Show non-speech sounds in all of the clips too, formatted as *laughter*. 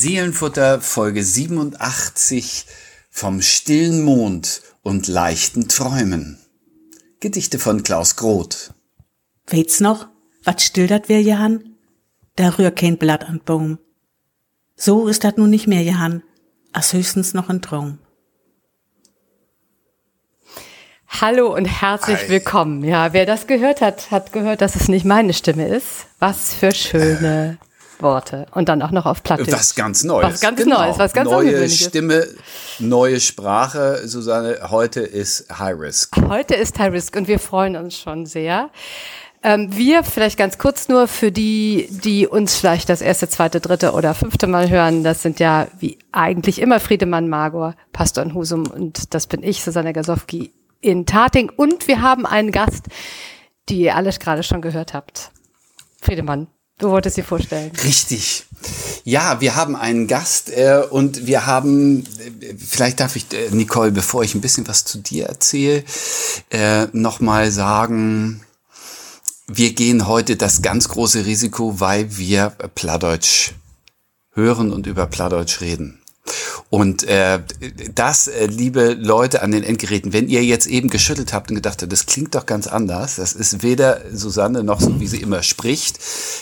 Seelenfutter Folge 87 vom stillen Mond und leichten Träumen. Gedichte von Klaus Groth. Weht's noch, wat still dat wir, Johann? Da rühr kein Blatt an Baum. So ist dat nun nicht mehr, Johann, as höchstens noch ein Traum. Hallo und herzlich Hi. willkommen. Ja, wer das gehört hat, hat gehört, dass es nicht meine Stimme ist. Was für schöne *laughs* Worte. Und dann auch noch auf Plattdeutsch. Was ganz Neues. Genau. Was ganz Neues, was ganz Neue. Stimme, neue Sprache. Susanne, heute ist High Risk. Heute ist High Risk und wir freuen uns schon sehr. Ähm, wir vielleicht ganz kurz nur für die, die uns vielleicht das erste, zweite, dritte oder fünfte Mal hören. Das sind ja wie eigentlich immer Friedemann Magor, Pastor in Husum und das bin ich, Susanne Gasowski in Tating. Und wir haben einen Gast, die ihr alles gerade schon gehört habt. Friedemann, du wolltest sie vorstellen. Richtig. Ja, wir haben einen Gast äh, und wir haben, äh, vielleicht darf ich, äh, Nicole, bevor ich ein bisschen was zu dir erzähle, äh, nochmal sagen, wir gehen heute das ganz große Risiko, weil wir Plattdeutsch hören und über Plattdeutsch reden. Und äh, das, äh, liebe Leute an den Endgeräten, wenn ihr jetzt eben geschüttelt habt und gedacht habt, das klingt doch ganz anders, das ist weder Susanne noch so, wie sie immer spricht,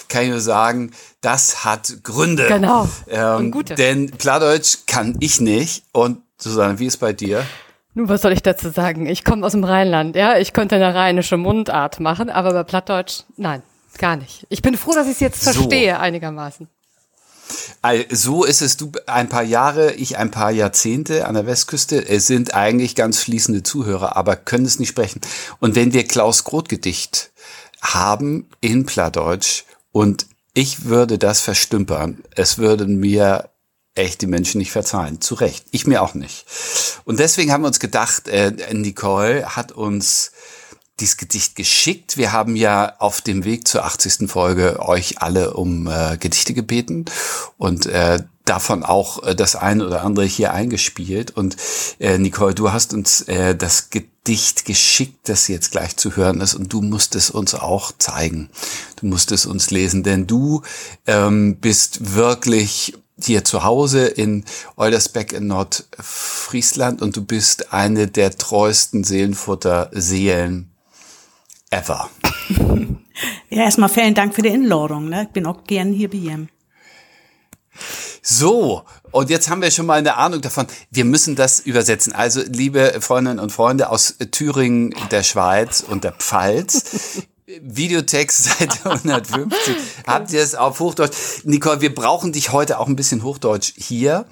kann ich nur sagen, das hat Gründe. Genau. Und Ähm, gute. denn Plattdeutsch kann ich nicht. Und Susanne, wie ist bei dir? Nun, was soll ich dazu sagen? Ich komme aus dem Rheinland, ja. Ich konnte eine rheinische Mundart machen, aber bei Plattdeutsch, nein, gar nicht. Ich bin froh, dass ich es jetzt So. verstehe einigermaßen. So ist es, du ein paar Jahre, ich ein paar Jahrzehnte an der Westküste. Es sind eigentlich ganz fließende Zuhörer, aber können es nicht sprechen. Und wenn wir Klaus Groth Gedicht haben in Plattdeutsch und ich würde das verstümpern, es würden mir echt die Menschen nicht verzeihen. Zu Recht. Ich mir auch nicht. Und deswegen haben wir uns gedacht, äh, Nicole hat uns dieses Gedicht geschickt. Wir haben ja auf dem Weg zur 80. Folge euch alle um äh, Gedichte gebeten und äh, davon auch äh, das eine oder andere hier eingespielt. Und äh, Nicole, du hast uns äh, das Gedicht geschickt, das jetzt gleich zu hören ist und du musst es uns auch zeigen. Du musst es uns lesen, denn du ähm, bist wirklich hier zu Hause in Eulersbeck in Nordfriesland und du bist eine der treuesten Seelenfutter-Seelen ever. *laughs* Ja, erstmal vielen Dank für die Einladung, ne? Ich bin auch gern hier bei ihm. So, und jetzt haben wir schon mal eine Ahnung davon. Wir müssen das übersetzen. Also, liebe Freundinnen und Freunde aus Thüringen, der Schweiz und der Pfalz. Videotext *laughs* Seite 150. *laughs* Habt ihr es auf Hochdeutsch? Nicole, wir brauchen dich heute auch ein bisschen Hochdeutsch hier,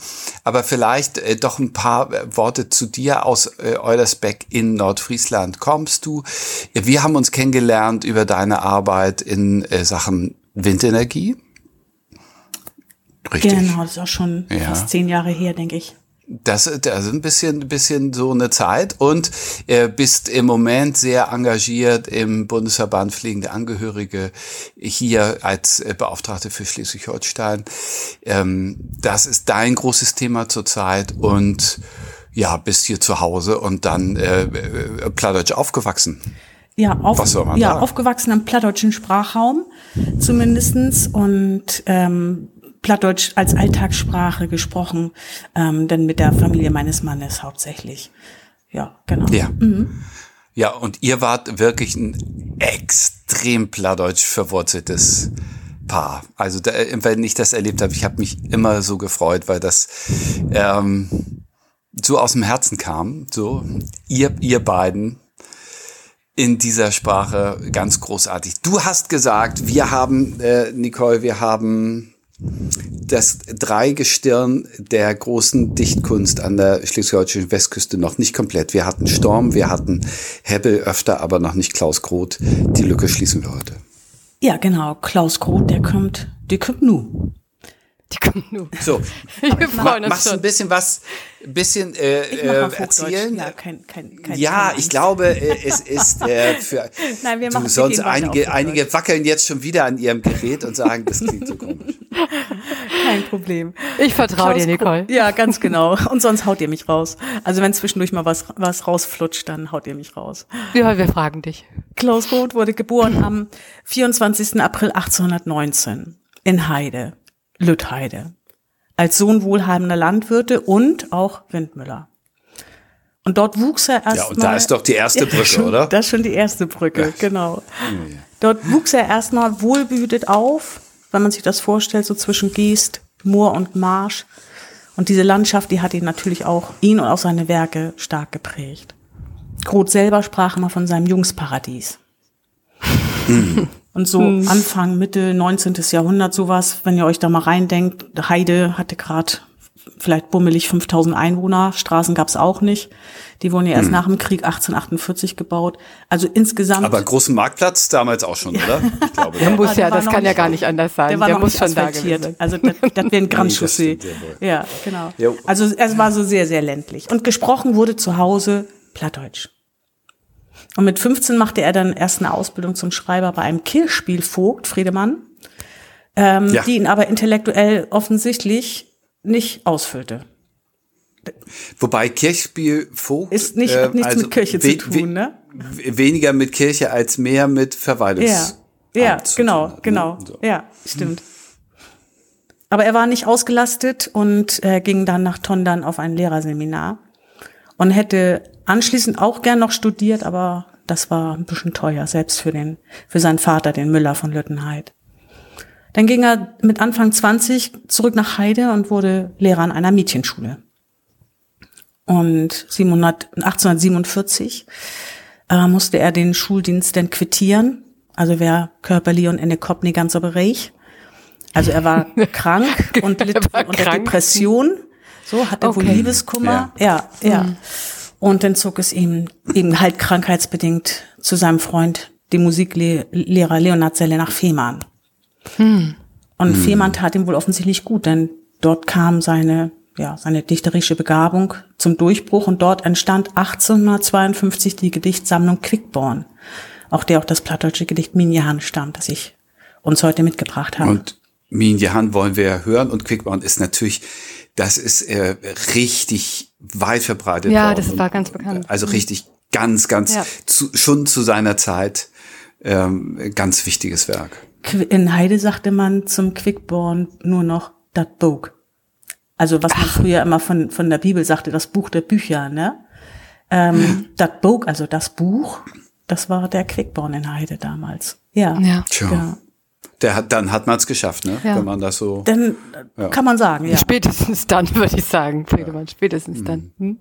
aber vielleicht äh, doch ein paar äh, Worte zu dir aus äh, Eulersbeck in Nordfriesland. Kommst du? Wir haben uns kennengelernt über deine Arbeit in äh, Sachen Windenergie. Richtig. Genau, das ist auch schon Ja. fast zehn Jahre her, denke ich. Das ist also ein bisschen, ein bisschen so eine Zeit und äh, bist im Moment sehr engagiert im Bundesverband Pflegende Angehörige hier als äh, Beauftragte für Schleswig-Holstein. Ähm, das ist dein großes Thema zurzeit und ja, bist hier zu Hause und dann äh, äh, Plattdeutsch aufgewachsen. Ja, auf, ja sagen? aufgewachsen im plattdeutschen Sprachraum zumindestens und ähm, Plattdeutsch als Alltagssprache gesprochen, ähm, denn mit der Familie meines Mannes hauptsächlich. Ja, genau. Ja. Ja, und ihr wart wirklich ein extrem plattdeutsch verwurzeltes Paar. Also da, wenn ich das erlebt habe, ich habe mich immer so gefreut, weil das ähm, so aus dem Herzen kam. So, ihr, ihr beiden in dieser Sprache ganz großartig. Du hast gesagt, wir haben, äh, Nicole, wir haben das Dreigestirn der großen Dichtkunst an der schleswig-holsteinischen Westküste noch nicht komplett. Wir hatten Storm, wir hatten Hebbel öfter, aber noch nicht Klaus Groth. Die Lücke schließen wir heute. Ja, genau. Klaus Groth, der kommt, der kommt nu. Die kommen nur. So, *laughs* Wir freuen uns machst du ein schon. bisschen was, bisschen äh, Ich äh, mach mal Hochdeutsch. erzählen? Ja, kein, kein, kein, Ja, ich glaube, äh, es ist äh, für *laughs* Nein, wir machen- sonst einige, einige wackeln jetzt schon wieder an ihrem Gerät und sagen, das klingt so komisch. *laughs* Kein Problem. Ich vertraue dir, Klaus Nicole. Ja, ganz genau. Und sonst haut ihr mich raus. Also wenn zwischendurch mal was, was rausflutscht, dann haut ihr mich raus. Ja, wir fragen dich. Klaus Roth wurde geboren am 24. April 1819 in Heide, Lüttheide. Als Sohn wohlhabender Landwirte und auch Windmüller. Und dort wuchs er erst Ja, und da ist doch die erste *laughs* Brücke, oder? Das ist schon die erste Brücke, genau. Dort wuchs er erstmal wohlbehütet auf, wenn man sich das vorstellt, so zwischen Geest, Moor und Marsch. Und diese Landschaft, die hat ihn natürlich auch, ihn und auch seine Werke stark geprägt. Groth selber sprach immer von seinem Jungsparadies. Und so Anfang, Mitte 19. Jahrhundert sowas, wenn ihr euch da mal reindenkt, Heide hatte gerade vielleicht bummelig 5000 Einwohner, Straßen gab's auch nicht. Die wurden ja erst nach dem Krieg 1848 gebaut. Also insgesamt. Aber großen Marktplatz damals auch schon, oder? Ich glaube, *laughs* Der ja. muss der ja, das kann ja gar nicht anders sein. Der war Der noch muss nicht schon da gewesen sein. Also das, das wäre ein *laughs* Grand Chaussee. Ja, genau. Also es war so sehr, sehr ländlich. Und gesprochen wurde zu Hause Plattdeutsch. Und mit 15 machte er dann erst eine Ausbildung zum Schreiber bei einem Kirchspielvogt, Friedemann, ähm, Ja. die ihn aber intellektuell offensichtlich nicht ausfüllte. Wobei Kirchspiel Vogt Ist nicht, äh, hat nichts also mit Kirche we- zu we- tun, ne? w- Weniger mit Kirche als mehr mit Verwaltungs. Ja, ja, genau, tun ne? genau. So. Ja, stimmt. Aber er war nicht ausgelastet und äh, ging dann nach Tondern auf ein Lehrerseminar und hätte anschließend auch gern noch studiert, aber das war ein bisschen teuer, selbst für den, für seinen Vater, den Müller von Lüttenheid. Dann ging er mit Anfang 20 zurück nach Heide und wurde Lehrer an einer Mädchenschule. Und 700, 1847 äh, musste er den Schuldienst dann quittieren. Also wer körperlich und in der Kopf nicht ganz so bereich. Also er war *laughs* krank und litt Er unter krank. Depression. So, hatte wohl Okay. Liebeskummer. Ja, ja. Und dann zog es ihm eben halt krankheitsbedingt zu seinem Freund, dem Musiklehrer Leonard Selle nach Fehmarn. Und Fehmarn tat ihm wohl offensichtlich gut, denn dort kam seine, ja, seine dichterische Begabung zum Durchbruch und dort entstand 1852 die Gedichtsammlung Quickborn, auch der auch das plattdeutsche Gedicht Minjan stammt, das ich uns heute mitgebracht habe. Und Min Jahan wollen wir hören und Quickbound ist natürlich, das ist äh, richtig weit verbreitet Ja, worden. das war ganz bekannt. Also richtig ganz, ganz, Ja. zu, schon zu seiner Zeit ähm, ganz wichtiges Werk. In Heide sagte man zum Quickborn nur noch dat Buch. Also was man früher immer von, von der Bibel sagte, das Buch der Bücher, ne? Ähm, dat Buch, also das Buch, das war der Quickborn in Heide damals. Ja. Ja. Tja. Genau. Der hat, dann hat man es geschafft, ne? Ja. Wenn man das so. Dann äh, kann man sagen, ja. Spätestens dann, würde ich sagen, Friedemann, spätestens dann. Hm?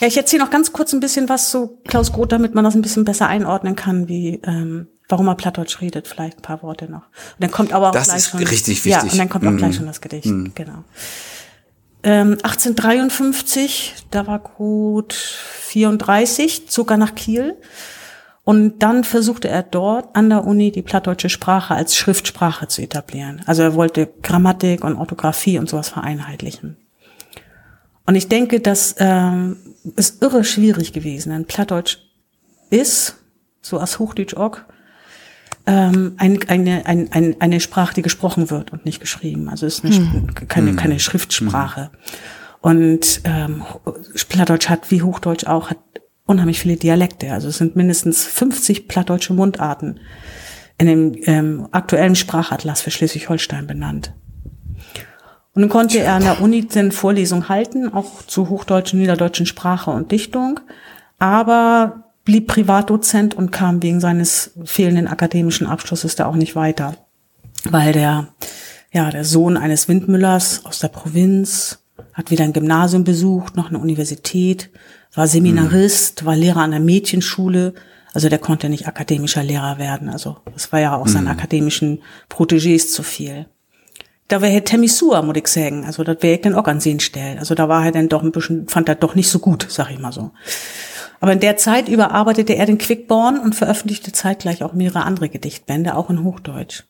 Ja, ich erzähle noch ganz kurz ein bisschen was zu Klaus Groth, damit man das ein bisschen besser einordnen kann, wie ähm, warum er Plattdeutsch redet, vielleicht ein paar Worte noch. Und dann kommt aber auch Das gleich ist schon richtig Ja, wichtig. und dann kommt auch Mhm. gleich schon das Gedicht, genau. Ähm, 1853, da war Groth 34, zog er nach Kiel und dann versuchte er dort an der Uni die plattdeutsche Sprache als Schriftsprache zu etablieren. Also er wollte Grammatik und Orthographie und sowas vereinheitlichen. Und ich denke, das ähm, ist irre schwierig gewesen, denn Plattdeutsch ist, so als Hochdeutsch auch, ähm, ein, eine, ein, ein, eine Sprache, die gesprochen wird und nicht geschrieben. Also es ist eine, Sch- keine, keine Schriftsprache. Und ähm, Plattdeutsch hat, wie Hochdeutsch auch, hat unheimlich viele Dialekte. Also es sind mindestens 50 plattdeutsche Mundarten in dem ähm, aktuellen Sprachatlas für Schleswig-Holstein benannt. Und dann konnte er an der Uni eine Vorlesung halten, auch zu hochdeutschen, niederdeutschen Sprache und Dichtung, aber blieb Privatdozent und kam wegen seines fehlenden akademischen Abschlusses da auch nicht weiter, weil der, ja, der Sohn eines Windmüllers aus der Provinz hat wieder ein Gymnasium besucht, noch eine Universität, war Seminarist, war Lehrer an der Mädchenschule, also der konnte nicht akademischer Lehrer werden, also das war ja auch seinen akademischen Protégés zu viel da wäre Herr Temisua, muss ich sagen. Also das wäre ich dann auch an sehen stellen. Also da war er dann doch ein bisschen, fand er doch nicht so gut, sag ich mal so. Aber in der Zeit überarbeitete er den Quickborn und veröffentlichte zeitgleich auch mehrere andere Gedichtbände, auch in Hochdeutsch.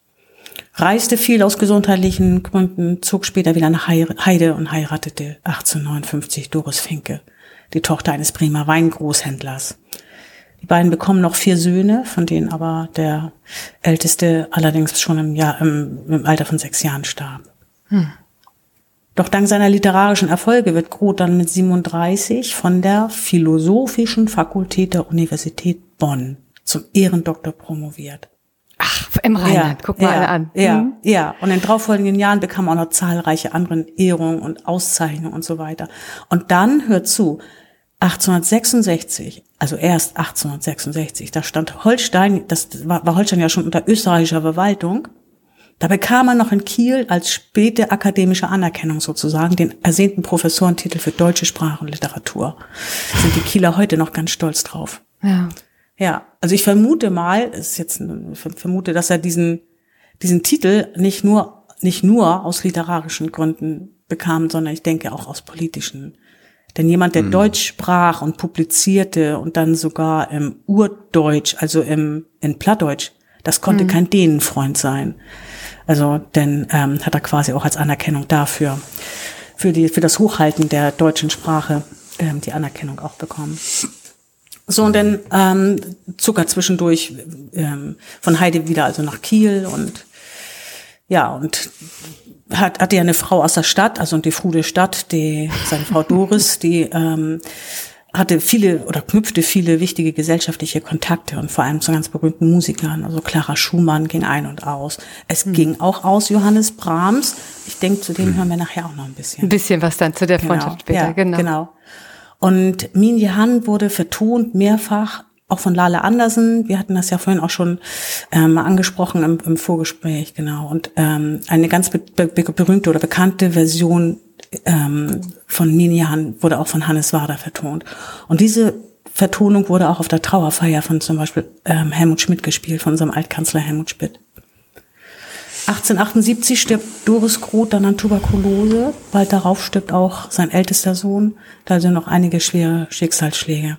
Reiste viel aus gesundheitlichen Gründen, zog später wieder nach Heide und heiratete 1859 Doris Finke, die Tochter eines Bremer Weingroßhändlers. Die beiden bekommen noch vier Söhne, von denen aber der älteste allerdings schon im, Jahr, im, im Alter von sechs Jahren starb. Doch dank seiner literarischen Erfolge wird Groth dann mit 37 von der Philosophischen Fakultät der Universität Bonn zum Ehrendoktor promoviert. Im Rheinland, guck mal ja, eine an. Ja, Mhm. ja. Und in darauffolgenden Jahren bekam er auch noch zahlreiche andere Ehrungen und Auszeichnungen und so weiter. Und dann, hört zu, 1866, also erst 1866, da stand Holstein, das war, war Holstein ja schon unter österreichischer Verwaltung, da bekam er noch in Kiel als späte akademische Anerkennung sozusagen den ersehnten Professorentitel für deutsche Sprache und Literatur. Sind die Kieler heute noch ganz stolz drauf. Ja. Ja, also ich vermute mal, es ist jetzt ich vermute, dass er diesen diesen Titel nicht nur nicht nur aus literarischen Gründen bekam, sondern ich denke auch aus politischen. Denn jemand, der Deutsch sprach und publizierte und dann sogar im Urdeutsch, also im in Plattdeutsch, das konnte kein Dänenfreund sein. Also denn ähm, hat er quasi auch als Anerkennung dafür für die für das Hochhalten der deutschen Sprache ähm, die Anerkennung auch bekommen. So, und dann ähm, zog er zwischendurch ähm, von Heide wieder also nach Kiel und ja, und hat, hatte ja eine Frau aus der Stadt, also die Frude Stadt, die, seine Frau Doris, die ähm, hatte viele oder knüpfte viele wichtige gesellschaftliche Kontakte und vor allem zu ganz berühmten Musikern. Also Clara Schumann ging ein und aus. Es ging auch aus Johannes Brahms. Ich denke, zu dem hören wir nachher auch noch ein bisschen. Ein bisschen was dann zu der Freundschaft später, ja, genau. genau. Und Min Jahan wurde vertont mehrfach, auch von Lale Andersen. Wir hatten das ja vorhin auch schon ähm, angesprochen im, im Vorgespräch, genau. Und ähm, eine ganz be be berühmte oder bekannte Version ähm, von Min Jahan wurde auch von Hannes Wader vertont. Und diese Vertonung wurde auch auf der Trauerfeier von zum Beispiel ähm, Helmut Schmidt gespielt, von unserem Altkanzler Helmut Schmidt. 1878 stirbt Doris Groth dann an Tuberkulose. Bald darauf stirbt auch sein ältester Sohn. Da sind noch einige schwere Schicksalsschläge.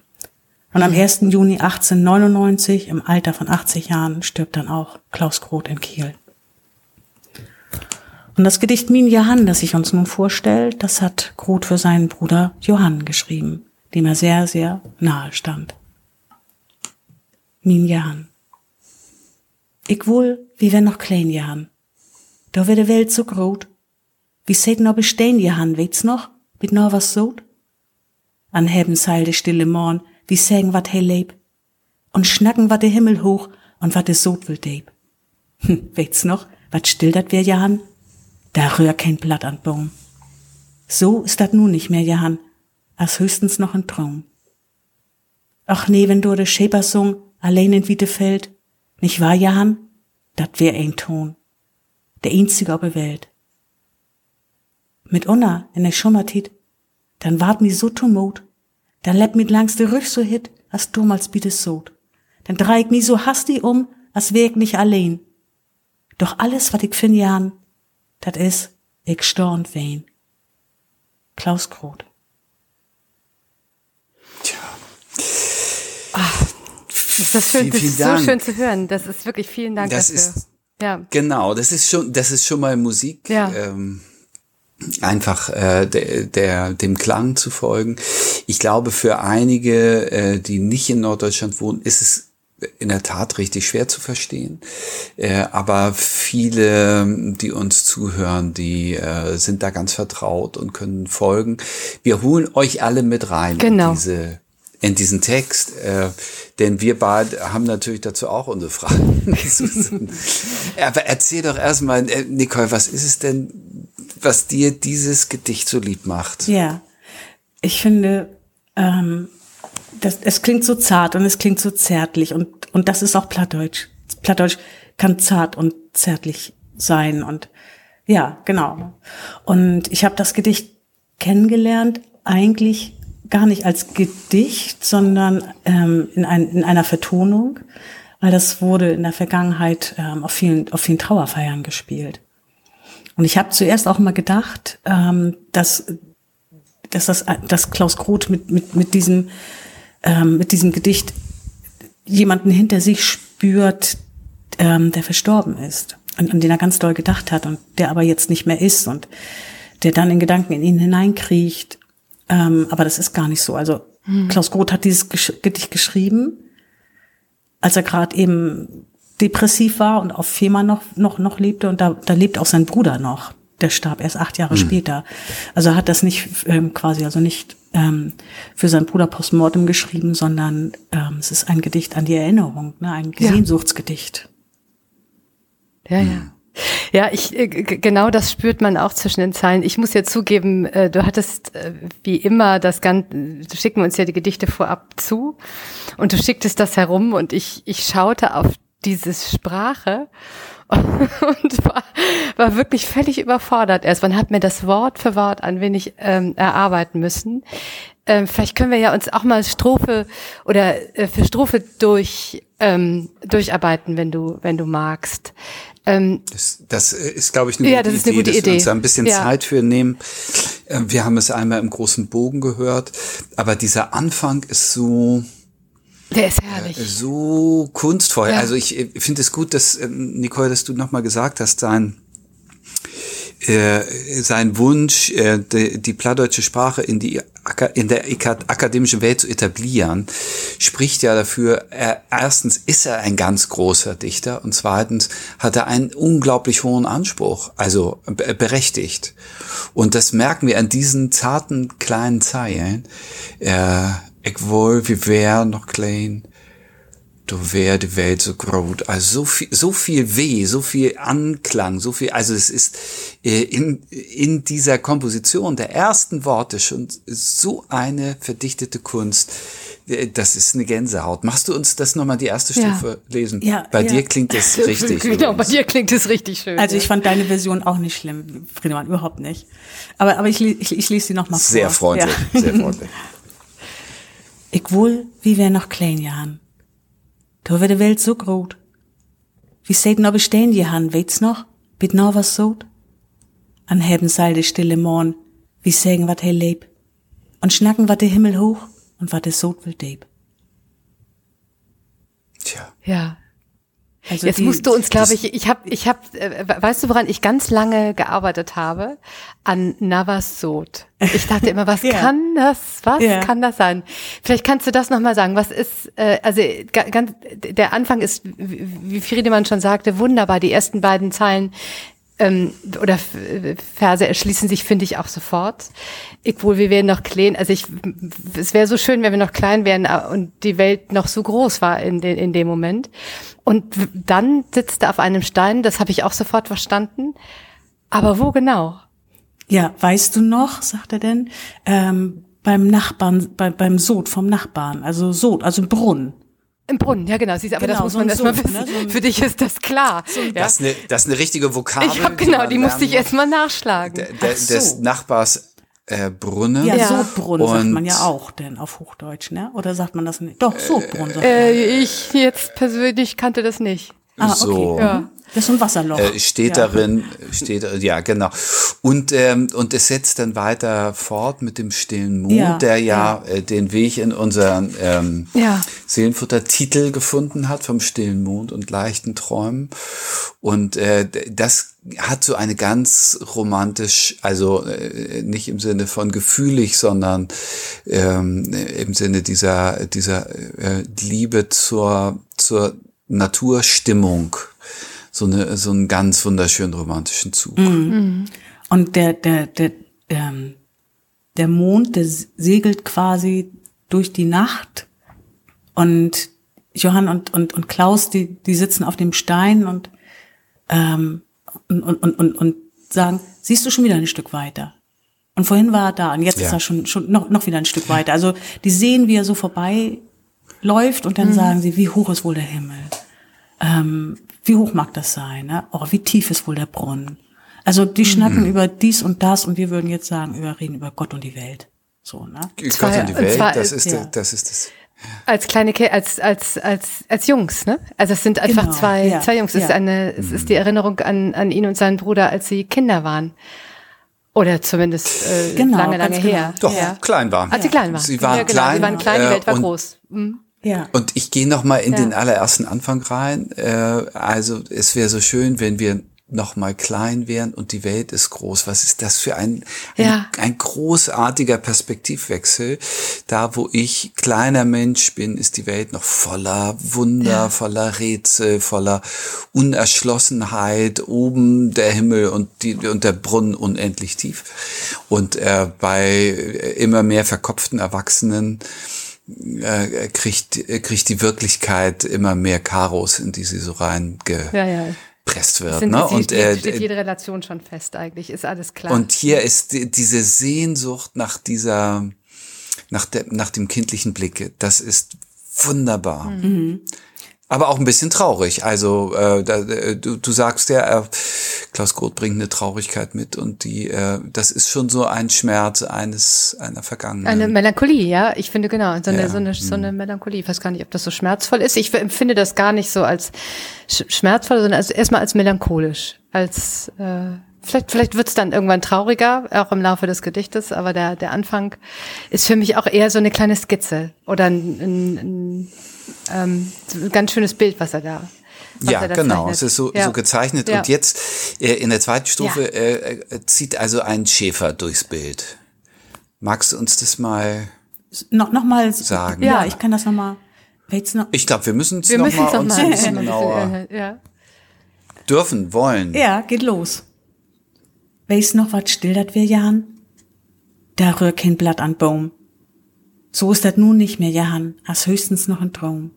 Und am 1. Juni 1899, im Alter von 80 Jahren, stirbt dann auch Klaus Groth in Kiel. Und das Gedicht Min Johann, das sich uns nun vorstellt, das hat Groth für seinen Bruder Johann geschrieben, dem er sehr, sehr nahe stand. Min Johann. Ich wohl, wie wenn noch klein Johann. Da wird die Welt so groß. Wie seht noch bestehen Johann, weht's noch? Mit noch was sot? An heben seil de stille Morn, wie sägen wat he leb. Und schnacken wat de Himmel hoch und wat de Sod will deb. Hm, weht's noch, wat still dat wär Johann? Da rühr kein Blatt an Baum. So ist dat nun nicht mehr Johann, als höchstens noch ein Traum. Ach nee, wenn du de Schäper sung, allein in Wietefeld, nicht wahr, Johann? Dat wär ein Ton. Der einzige auf der Welt. Mit Unna in der Schummertit, dann ward mi so tumot, dann lebt mit langs de Rüch so hit, als damals bietes sot. Dann dreh ich mi so hastig um, als wär ich nicht allein. Doch alles, wat ich fin Jan, dat is, ich storn wein. Klaus Groth. Ist das schön, Vielen, das vielen ist so schön zu hören. Das ist wirklich vielen Dank Das dafür. ist- ja. Genau, das ist schon, das ist schon mal Musik. Ja. Ähm, einfach äh, der, der dem Klang zu folgen. Ich glaube, für einige, äh, die nicht in Norddeutschland wohnen, ist es in der Tat richtig schwer zu verstehen. Äh, aber viele, die uns zuhören, die äh, sind da ganz vertraut und können folgen. Wir holen euch alle mit rein Genau. in diese in diesen Text, äh, denn wir beide haben natürlich dazu auch unsere Fragen. *laughs* Aber erzähl doch erstmal, äh, Nicole, was ist es denn, was dir dieses Gedicht so lieb macht? Ja, ich finde, ähm, das, es klingt so zart und es klingt so zärtlich und, und das ist auch Plattdeutsch. Plattdeutsch kann zart und zärtlich sein und ja, genau. Und ich habe das Gedicht kennengelernt eigentlich gar nicht als Gedicht, sondern ähm, in, ein, in einer Vertonung, weil das wurde in der Vergangenheit ähm, auf, vielen, auf vielen Trauerfeiern gespielt. Und ich habe zuerst auch mal gedacht, ähm, dass, dass, das, dass Klaus Groth mit, mit, mit, diesem, ähm, mit diesem Gedicht jemanden hinter sich spürt, ähm, der verstorben ist und an den er ganz doll gedacht hat und der aber jetzt nicht mehr ist und der dann in Gedanken in ihn hineinkriecht. Ähm, aber das ist gar nicht so. Also Klaus Groth hat dieses Gesch Gedicht geschrieben, als er gerade eben depressiv war und auf Fehmarn noch, noch, noch lebte und da, da lebt auch sein Bruder noch. Der starb erst acht Jahre später. Also er hat das nicht ähm, quasi, also nicht ähm, für seinen Bruder postmortem geschrieben, sondern ähm, es ist ein Gedicht an die Erinnerung, ne, ein Ja. Sehnsuchtsgedicht. Ja, ja. Ja, ich äh, genau das spürt man auch zwischen den Zeilen. Ich muss ja zugeben, äh, du hattest äh, wie immer das ganze, schicken uns ja die Gedichte vorab zu und du schicktest das herum und ich ich schaute auf diese Sprache *laughs* und war, war wirklich völlig überfordert erst. Man hat mir das Wort für Wort ein wenig ähm, erarbeiten müssen. Ähm, vielleicht können wir ja uns auch mal Strophe oder äh, für Strophe durch ähm, durcharbeiten, wenn du wenn du magst. Ähm, das, das ist, glaube ich, eine ja, gute, das ist eine Idee, gute Idee, dass wir uns da ein bisschen ja. Zeit für nehmen. Äh, wir haben es einmal im großen Bogen gehört, aber dieser Anfang ist so, der ist herrlich. So kunstvoll. Ja. Also ich äh, finde es gut, dass, ähm, Nicole, dass du nochmal gesagt hast, sein, äh, sein Wunsch, äh, die, die plattdeutsche Sprache in die in der akademischen Welt zu etablieren, spricht ja dafür, er, erstens ist er ein ganz großer Dichter und zweitens hat er einen unglaublich hohen Anspruch, also berechtigt. Und das merken wir an diesen zarten kleinen Zeilen. Äh, ich wohl, wie wär noch klein, du wär die Welt so groß. Also so viel, so viel Weh, so viel Anklang, so viel, also es ist äh, in, in dieser Komposition der ersten Worte schon so eine verdichtete Kunst. Äh, das ist eine Gänsehaut. Machst du uns das nochmal die erste Strophe ja. lesen? Ja. Bei ja. dir klingt das *laughs* richtig. genau, bei dir klingt es richtig schön. Also ich fand deine Version auch nicht schlimm, Friedemann, überhaupt nicht. Aber, aber ich, ich, ich lese sie nochmal vor. Sehr freundlich, ja. sehr freundlich. *laughs* ich wohl, wie wär noch klein jahan. Da wär de Welt so groß. Wie seht noch bestehen die han, weht's noch? Bit noch was sot? An heben seil de stille Morn, wie sägen wat he leb. Und schnacken wat de Himmel hoch und wat de Sod will deb. Tja. Ja, also Jetzt die, musst du uns, glaube ich, ich habe, ich habe, äh, weißt du, woran ich ganz lange gearbeitet habe? An Navasot. Ich dachte immer, was *laughs* ja. kann das, was ja. kann das sein? Vielleicht kannst du das nochmal sagen. Was ist, äh, also ganz, der Anfang ist, wie Friedemann schon sagte, wunderbar. Die ersten beiden Zeilen ähm, oder Verse erschließen sich, finde ich, auch sofort. Ich wohl, wir wären noch klein. Also ich, es wäre so schön, wenn wir noch klein wären äh, und die Welt noch so groß war in, de, in dem Moment. Und dann sitzt er auf einem Stein, das habe ich auch sofort verstanden. Aber wo genau? Ja, weißt du noch, sagt er denn, ähm, beim Nachbarn, bei, beim Sod vom Nachbarn, also Sod, also Brunnen. Im Brunnen, ja genau. Siehst, aber genau, das muss so man erstmal wissen. Ne? So Für dich ist das klar. So ja? das, ist eine, das ist eine richtige Vokabel. Ich hab, genau, die musste ich erstmal nachschlagen. Der, so. Des Nachbars äh, Brunne. Ja, ja. Sodbrunn sagt man ja auch, denn auf Hochdeutsch, ne? Oder sagt man das nicht? Doch, Sodbrunn sagt äh. Ich jetzt persönlich kannte das nicht. Ah, okay. So. Ja. Das ist ein Wasserloch. Äh, steht ja. darin, steht, ja, genau. Und, ähm, und es setzt dann weiter fort mit dem stillen Mond, ja, der ja, ja. Äh, den Weg in unseren ähm, ja. Seelenfutter-Titel gefunden hat, vom stillen Mond und leichten Träumen. Und äh, das hat so eine ganz romantisch, also äh, nicht im Sinne von gefühlig, sondern ähm, im Sinne dieser, dieser äh, Liebe zur, zur Naturstimmung so eine so einen ganz wunderschönen romantischen Zug. Mhm. Und der der der der, ähm, der Mond, der segelt quasi durch die Nacht und Johann und und und Klaus, die die sitzen auf dem Stein und ähm, und, und, und, und sagen, siehst du schon wieder ein Stück weiter? Und vorhin war er da und jetzt ja. ist er schon, schon noch, noch wieder ein Stück weiter. Also die sehen, wie er so vorbei läuft und dann mhm. sagen sie, wie hoch ist wohl der Himmel? Ähm, wie hoch mag das sein? Ne? Oh, wie tief ist wohl der Brunnen? Also die mhm. schnacken über dies und das und wir würden jetzt sagen, wir reden über Gott und die Welt. So, ne? Gott und die Welt, das ist, ja. das ist das. Als kleine Ki als als als als Jungs, ne? Also es sind einfach genau, zwei ja, zwei Jungs. Es ja. ist eine es ist die Erinnerung an an ihn und seinen Bruder, als sie Kinder waren. Oder zumindest äh, genau, lange lange genau. her. Doch ja. klein waren. Als sie klein waren. Sie waren ja, genau. klein. Sie waren klein, die Welt war äh, groß. Mhm. Ja. Und ich gehe noch mal in ja. den allerersten Anfang rein. Äh, also es wäre so schön, wenn wir noch mal klein wären und die Welt ist groß. Was ist das für ein, ja. ein, ein, großartiger Perspektivwechsel? Da, wo ich kleiner Mensch bin, ist die Welt noch voller Wunder, ja. voller Rätsel, voller Unerschlossenheit. Oben der Himmel und, die, und der Brunnen unendlich tief. Und äh, bei immer mehr verkopften Erwachsenen äh, kriegt, kriegt die Wirklichkeit immer mehr Karos, in die sie so rein ge, ja, ja. wird. Sind, ne? sie, Und, äh, steht jede Relation schon fest eigentlich, ist alles klar. und hier ist die, diese Sehnsucht nach dieser, nach, der, nach dem kindlichen Blick, das ist wunderbar. Aber auch ein bisschen traurig. Also äh, da, äh, du, du sagst ja, äh, Klaus Groth bringt eine Traurigkeit mit und die, äh, das ist schon so ein Schmerz eines einer vergangenen. Eine Melancholie, ja. Ich finde genau, so eine, Ja. so eine, so eine Melancholie. Ich weiß gar nicht, ob das so schmerzvoll ist. Ich empfinde das gar nicht so als sch schmerzvoll, sondern als, erstmal als melancholisch. Als äh, vielleicht, vielleicht wird's dann irgendwann trauriger, auch im Laufe des Gedichtes, aber der, der Anfang ist für mich auch eher so eine kleine Skizze oder ein, ein, ein, ähm, ganz schönes Bild, was er da. Was ja, genau. zeichnet. Es ist so, Ja. so gezeichnet. Ja. Und jetzt äh, in der zweiten Stufe Ja. äh, äh, zieht also ein Schäfer durchs Bild. Magst du uns das mal? noch, noch mal Sagen. Ja, ich kann das noch mal. Noch, Ich glaube, wir müssen es Wir noch müssen mal uns mal ein *laughs* bisschen genauer Ja. dürfen, wollen. ja, geht los. Weißt noch, was still dat wir Jan? Da rühr kein Blatt an Baum. So ist dat nun nicht mehr, Jan, as höchstens noch ein Traum.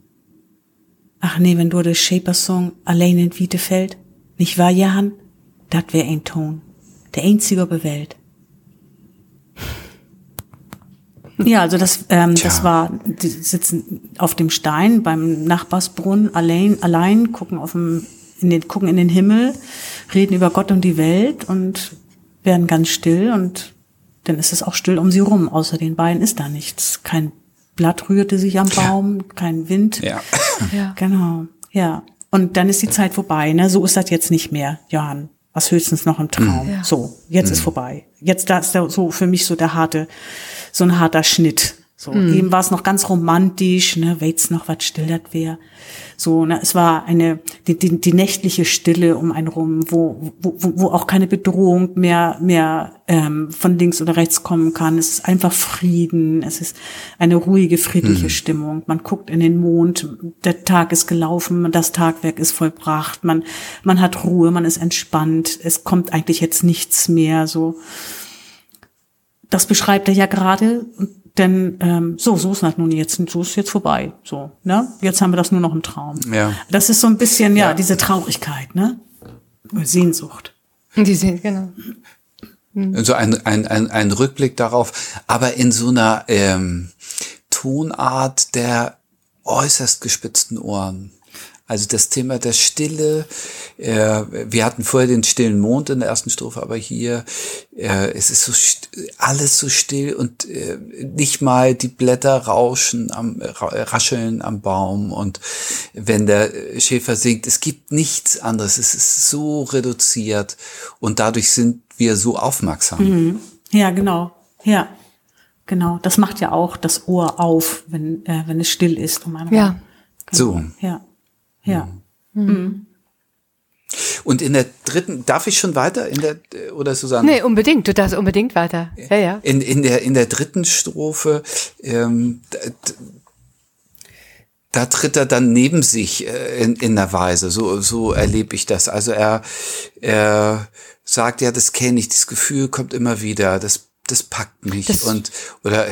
Ach nee, wenn du de Shaper-Song allein in Wiete fällt, nicht wahr, Jan? Dat wär ein Ton, der einzige Welt. Ja, also das, ähm, Tja. das war, die sitzen auf dem Stein beim Nachbarsbrunnen allein, allein, gucken auf dem, in den, gucken in den Himmel, reden über Gott und die Welt und werden ganz still und dann ist es auch still um sie rum. Außer den beiden ist da nichts. Kein Blatt rührte sich am Baum, kein Wind. Ja. *laughs* Ja. Genau, ja. Und dann ist die Zeit vorbei, ne? So ist das jetzt nicht mehr, Johann. Was höchstens noch im Traum. Ja. So, jetzt ist vorbei. Jetzt da ist der, so für mich so der harte, so ein harter Schnitt. So, eben war es noch ganz romantisch, ne, weit's noch was still das wär. So, ne, es war eine, die, die, die nächtliche Stille um einen rum, wo, wo, wo auch keine Bedrohung mehr, mehr ähm, von links oder rechts kommen kann. Es ist einfach Frieden, es ist eine ruhige, friedliche Stimmung. Man guckt in den Mond, der Tag ist gelaufen, das Tagwerk ist vollbracht, man, man hat Ruhe, man ist entspannt, es kommt eigentlich jetzt nichts mehr, so das beschreibt er ja gerade. Denn ähm, so, so ist das nun jetzt, so ist jetzt vorbei. So, ne? Jetzt haben wir das nur noch im Traum. Ja. Das ist so ein bisschen, ja, diese Traurigkeit, ne? Sehnsucht. Die sind, genau. So ein, ein, ein, ein Rückblick darauf, aber in so einer ähm, Tonart der äußerst gespitzten Ohren. Also das Thema der Stille, äh, wir hatten vorher den stillen Mond in der ersten Strophe, aber hier äh, es ist so alles so still und äh, nicht mal die Blätter rauschen, am, ra rascheln am Baum und wenn der Schäfer singt, es gibt nichts anderes, es ist so reduziert und dadurch sind wir so aufmerksam. Ja, genau. Ja, genau. Das macht ja auch das Ohr auf, wenn, äh, wenn es still ist um Ja. rum. So. Ja. Ja. Und in der dritten, darf ich schon weiter in der oder Susanne? Nee, unbedingt. Du darfst unbedingt weiter. Ja, ja. In, in der in der dritten Strophe ähm, da, da tritt er dann neben sich äh, in, in einer Weise. So so erlebe ich das. Also er er sagt ja, das kenne ich, das Gefühl kommt immer wieder, das das packt mich Das- und oder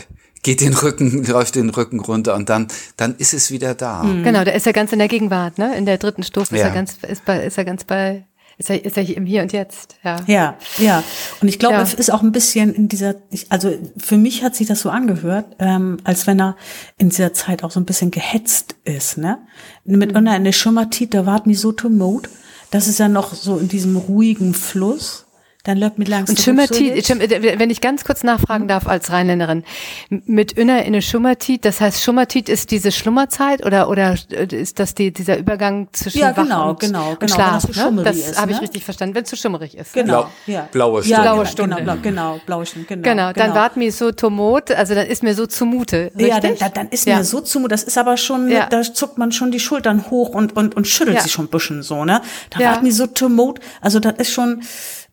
geht den Rücken *laughs* läuft den Rücken runter und dann dann ist es wieder da. Genau, da ist er ganz in der Gegenwart, ne? In der dritten Stufe ist Ja. er ganz, ist bei, ist er ganz bei, ist er, ist er hier im Hier und Jetzt, ja. Ja, ja. Und ich glaube, Ja. es ist auch ein bisschen in dieser, ich, also für mich hat sich das so angehört, ähm, als wenn er in dieser Zeit auch so ein bisschen gehetzt ist, ne? Mit einer in der Schummertit, da wart mir so Tumult, das ist ja noch so in diesem ruhigen Fluss. Dann läuft mit langsam Und Schimmertit, Schim- äh, wenn ich ganz kurz nachfragen darf als Rheinländerin, mit Inner in eine Schummertit, das heißt Schummertit ist diese Schlummerzeit oder oder ist das die, dieser Übergang zwischen Ja, Wach genau, und, genau, und genau, Schlaf? wenn das so ne? schummerig Das habe ich ne? richtig verstanden, wenn es zu schummerig ist. Genau, Blau- ja. blaue Ja, Stunde. Blaue genau, Stunde. Genau, blau, genau, blaue Stunde, genau. Genau, dann ward mir so Tomot, also dann ist mir so zumute, richtig? Ja, dann, dann, ist Ja. mir so zu, das ist aber schon, Ja. da zuckt man schon die Schultern hoch und, und, und schüttelt Ja. sich schon ein bisschen so, ne? Da Ja. war mir so Tumult, also das ist schon,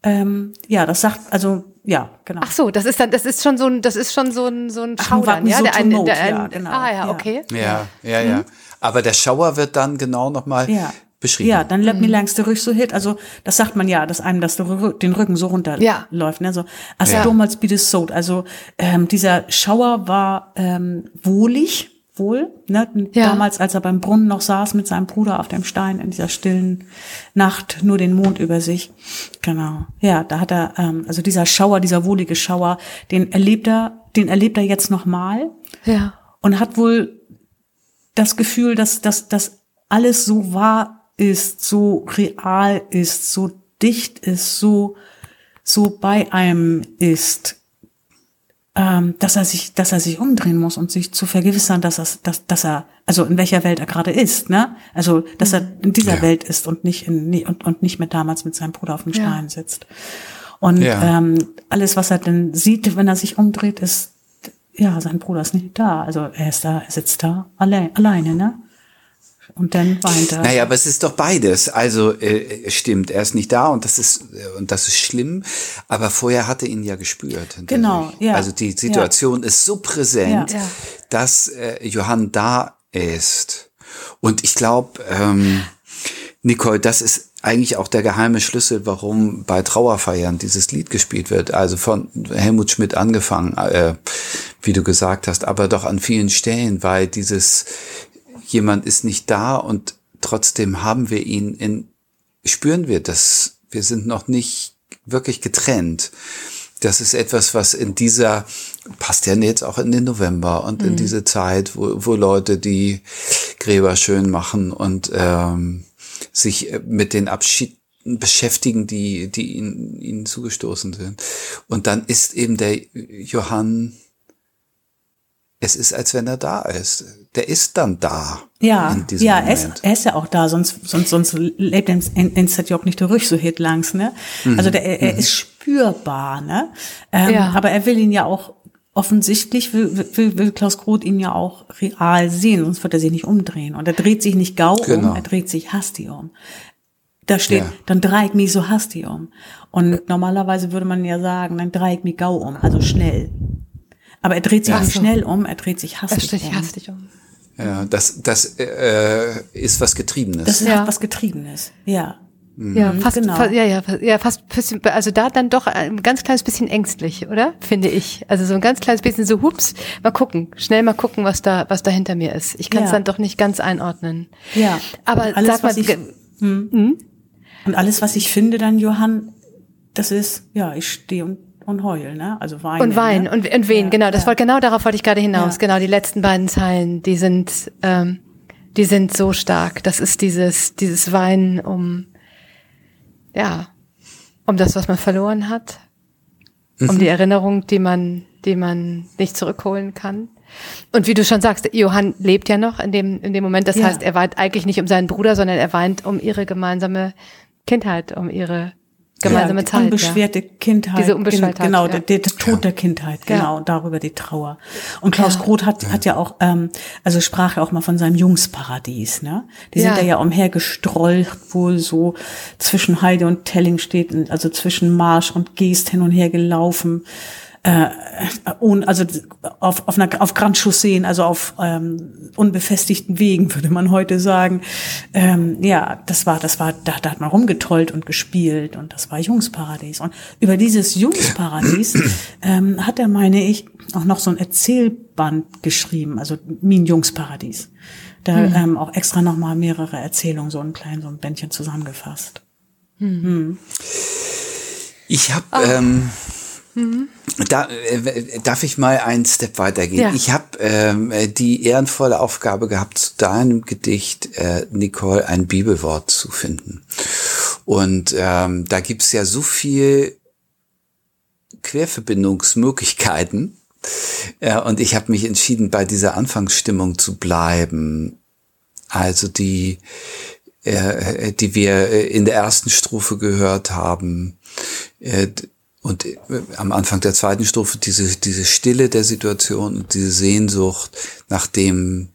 ähm, ja, das sagt, also, ja, genau. Ach so, das ist dann, das ist schon so ein, das ist schon so ein, so ein Schaudern, ja, so der ein, der ein, ja, genau, ah ja, okay. Ja, ja, ja. Aber der Schauer wird dann genau nochmal ja. beschrieben. Ja, dann Mhm. läuft mir langs der Rück so hit. Also, das sagt man ja, dass einem das den Rücken so runterläuft, Ja. ne? So, also Ja. damals das so. Also, ähm, dieser Schauer war ähm, wohlig, wohl. Ne? Ja. Damals, als er beim Brunnen noch saß mit seinem Bruder auf dem Stein in dieser stillen Nacht, nur den Mond über sich. Genau. Ja, da hat er, ähm, also dieser Schauer, dieser wohlige Schauer, den erlebt er, den erlebt er jetzt nochmal Ja. und hat wohl das Gefühl, dass, dass, dass alles so wahr ist, so real ist, so dicht ist, so, so bei einem ist, ähm, dass er sich, dass er sich umdrehen muss und sich zu vergewissern, dass er, dass, dass er, also in welcher Welt er gerade ist, ne? Also, dass er in dieser Ja. Welt ist und nicht in, und, und nicht mehr damals mit seinem Bruder auf dem Ja. Stein sitzt. Und Ja. ähm, alles, was er dann sieht, wenn er sich umdreht, ist, ja, sein Bruder ist nicht da. Also er ist da, er sitzt da allein, alleine, ne? Und dann weint er. Naja, aber es ist doch beides. Also äh, stimmt, er ist nicht da und das ist äh, und das ist schlimm. Aber vorher hatte ihn ja gespürt. Genau, ja. Also die Situation ist so präsent, Ja. Ja. dass äh, Johann da ist. Und ich glaube, ähm, Nicole, das ist eigentlich auch der geheime Schlüssel, warum bei Trauerfeiern dieses Lied gespielt wird. Also von Helmut Schmidt angefangen, äh, wie du gesagt hast, aber doch an vielen Stellen, weil dieses jemand ist nicht da und trotzdem haben wir ihn in, spüren wir das. Wir sind noch nicht wirklich getrennt. Das ist etwas, was in dieser, passt ja jetzt auch in den November und in diese Zeit, wo, wo Leute die Gräber schön machen und ähm, sich äh, mit den Abschieden beschäftigen, die, die ihnen, ihnen zugestoßen sind. Und dann ist eben der Johann, es ist, als wenn er da ist. Der ist dann da. Ja, in diesem ja, er ist, er ist ja auch da, sonst, sonst, sonst lebt er in, in St. nicht durch so hit langs, ne? Also der, er, er ist spürbar, ne? Ähm, Ja. Aber er will ihn ja auch offensichtlich will, will, will Klaus Groth ihn ja auch real sehen, sonst wird er sich nicht umdrehen. Und er dreht sich nicht gau Genau. um, er dreht sich hasti um. Da steht, Ja. dann dreig mich so hasti um. Und normalerweise würde man ja sagen, dann dreig mich gau um, also schnell. Aber er dreht sich Ach nicht so. schnell um, er dreht sich Er hastig steht sich um. hastig um. Ja, das, das äh, ist was Getriebenes. Das ist Ja. halt was Getriebenes, ja. Ja, fast, genau. fa- ja, ja, fa- ja, fast bisschen, also da dann doch ein ganz kleines bisschen ängstlich, oder? Finde ich. Also so ein ganz kleines bisschen so, hups, mal gucken, schnell mal gucken, was da, was da hinter mir ist. Ich kann es Ja. dann doch nicht ganz einordnen. Ja. Aber alles, sag mal, was ich, ge- hm. und alles, was ich finde dann, Johann, das ist, ja, ich stehe und, und heul, ne? Also weine. und Wein ne? und, und wen, Ja, genau, das ja. wollte, genau darauf wollte ich gerade hinaus. Ja. Genau, die letzten beiden Zeilen, die sind, ähm, die sind so stark. Das ist dieses, dieses Weinen um, ja, um das, was man verloren hat, Mhm. um die Erinnerung, die man, die man nicht zurückholen kann. Und wie du schon sagst, Johann lebt ja noch in dem, in dem Moment. Das Ja. heißt, er weint eigentlich nicht um seinen Bruder, sondern er weint um ihre gemeinsame Kindheit, um ihre gemeinsame ja, Zeit. Unbeschwerte Kindheit. Diese Unbeschwertheit, Gen- Genau, ja. der, der Tod der Kindheit, genau, darüber die Trauer. Und Klaus Ja. Groth hat, hat ja auch, ähm, also sprach ja auch mal von seinem Jungsparadies, ne? Die Ja. sind da ja umhergestrollt, wohl so zwischen Heide und Telling steht, und also zwischen Marsch und Geest hin und her gelaufen. Äh, ohne, also auf, auf, einer, auf Grand Chausseen, also auf ähm, unbefestigten Wegen, *laughs* würde man heute sagen. Ähm, ja, das war, das war, da, da hat man rumgetrollt und gespielt und das war Jungsparadies. Und über dieses Jungsparadies *clears throat* ähm, hat er, meine ich, auch noch so ein Erzählband geschrieben, also Min Jungsparadies. Da ähm, auch extra nochmal mehrere Erzählungen, so ein klein, so ein Bändchen zusammengefasst. Ich habe, Ah. ähm, Mhm. da, äh, darf ich mal einen Step weitergehen? Ja. Ich habe ähm, äh, die ehrenvolle Aufgabe gehabt, zu deinem Gedicht, äh, Nicole, ein Bibelwort zu finden. Und ähm, da gibt's ja so viel Querverbindungsmöglichkeiten. Ja, und ich habe mich entschieden, bei dieser Anfangsstimmung zu bleiben. Also die, äh, die wir äh, in der ersten Strophe gehört haben. Äh, und äh, am Anfang der zweiten Strophe diese, diese Stille der Situation und diese Sehnsucht nach dem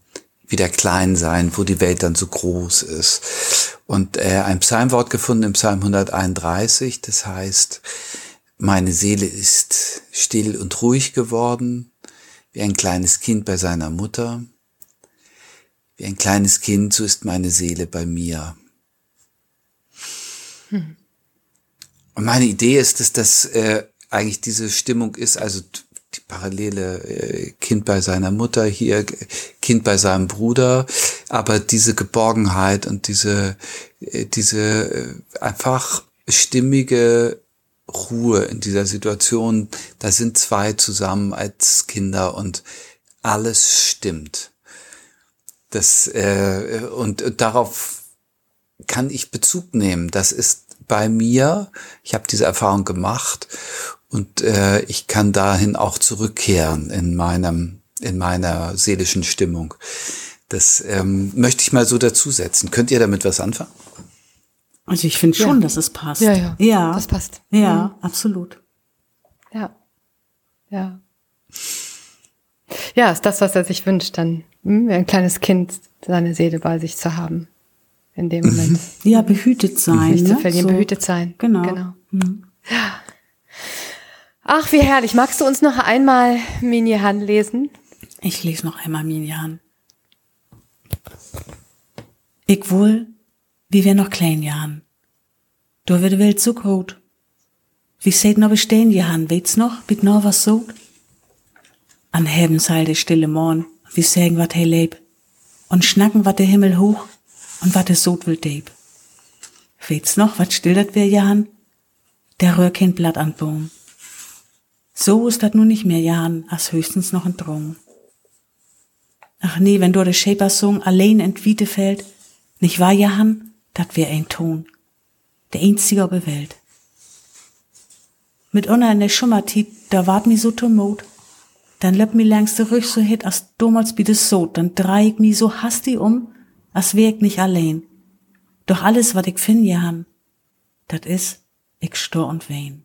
wieder klein sein, wo die Welt dann so groß ist. Und äh, ein Psalmwort gefunden im Psalm 131, das heißt, meine Seele ist still und ruhig geworden, wie ein kleines Kind bei seiner Mutter. Wie ein kleines Kind, so ist meine Seele bei mir. Und meine Idee ist, dass das äh, eigentlich diese Stimmung ist, also die parallele äh, Kind bei seiner Mutter hier, Kind bei seinem Bruder, aber diese Geborgenheit und diese, äh, diese äh, einfach stimmige Ruhe in dieser Situation, da sind zwei zusammen als Kinder und alles stimmt. Das, äh, und darauf kann ich Bezug nehmen. Das ist bei mir, ich habe diese Erfahrung gemacht und äh, ich kann dahin auch zurückkehren in meinem, in meiner seelischen Stimmung. Das ähm, möchte ich mal so dazusetzen. Könnt ihr damit was anfangen? Also ich finde schon, Ja. dass es passt. Ja, ja. Ja. Das passt. Ja, absolut. Ja. Ja. Ja, ist das, was er sich wünscht, dann hm, wie ein kleines Kind seine Seele bei sich zu haben. In dem Moment. *laughs* Ja, behütet sein. Nicht zu ne? verlieren, So. behütet sein. Genau. genau. Ach, wie herrlich. Magst du uns noch einmal Mini Han lesen? Ich lese noch einmal Minjan. Ich wohl, wie wir noch klein jahren. Da wird Welt so groß. Wie seht noch bestehen jahren, weht's noch, bit noch was so? An Hebenseil der stille Morn, wie sägen wat he leb. Und schnacken wat der Himmel hoch und wat der Sod will deb. Weht's noch, wat stildert wir jahren? Der rühr kein Blatt an Baum. So ist dat nun nicht mehr jahren, als höchstens noch ein Drung. Ach nee, wenn du der Shaper Song allein in Wiete fällt, nicht wahr, Johann? Dat wär ein Ton. Der einzige auf der Welt. Mit unna in der Schummertit, da wart mi so tomot. Dann löpp mi langs zurück so hit, as damals bi des Sod, dann dreh ich mi so hastig um, wär ich nicht allein. Doch alles, wat ich find, Johann, dat is, ich stor und wein.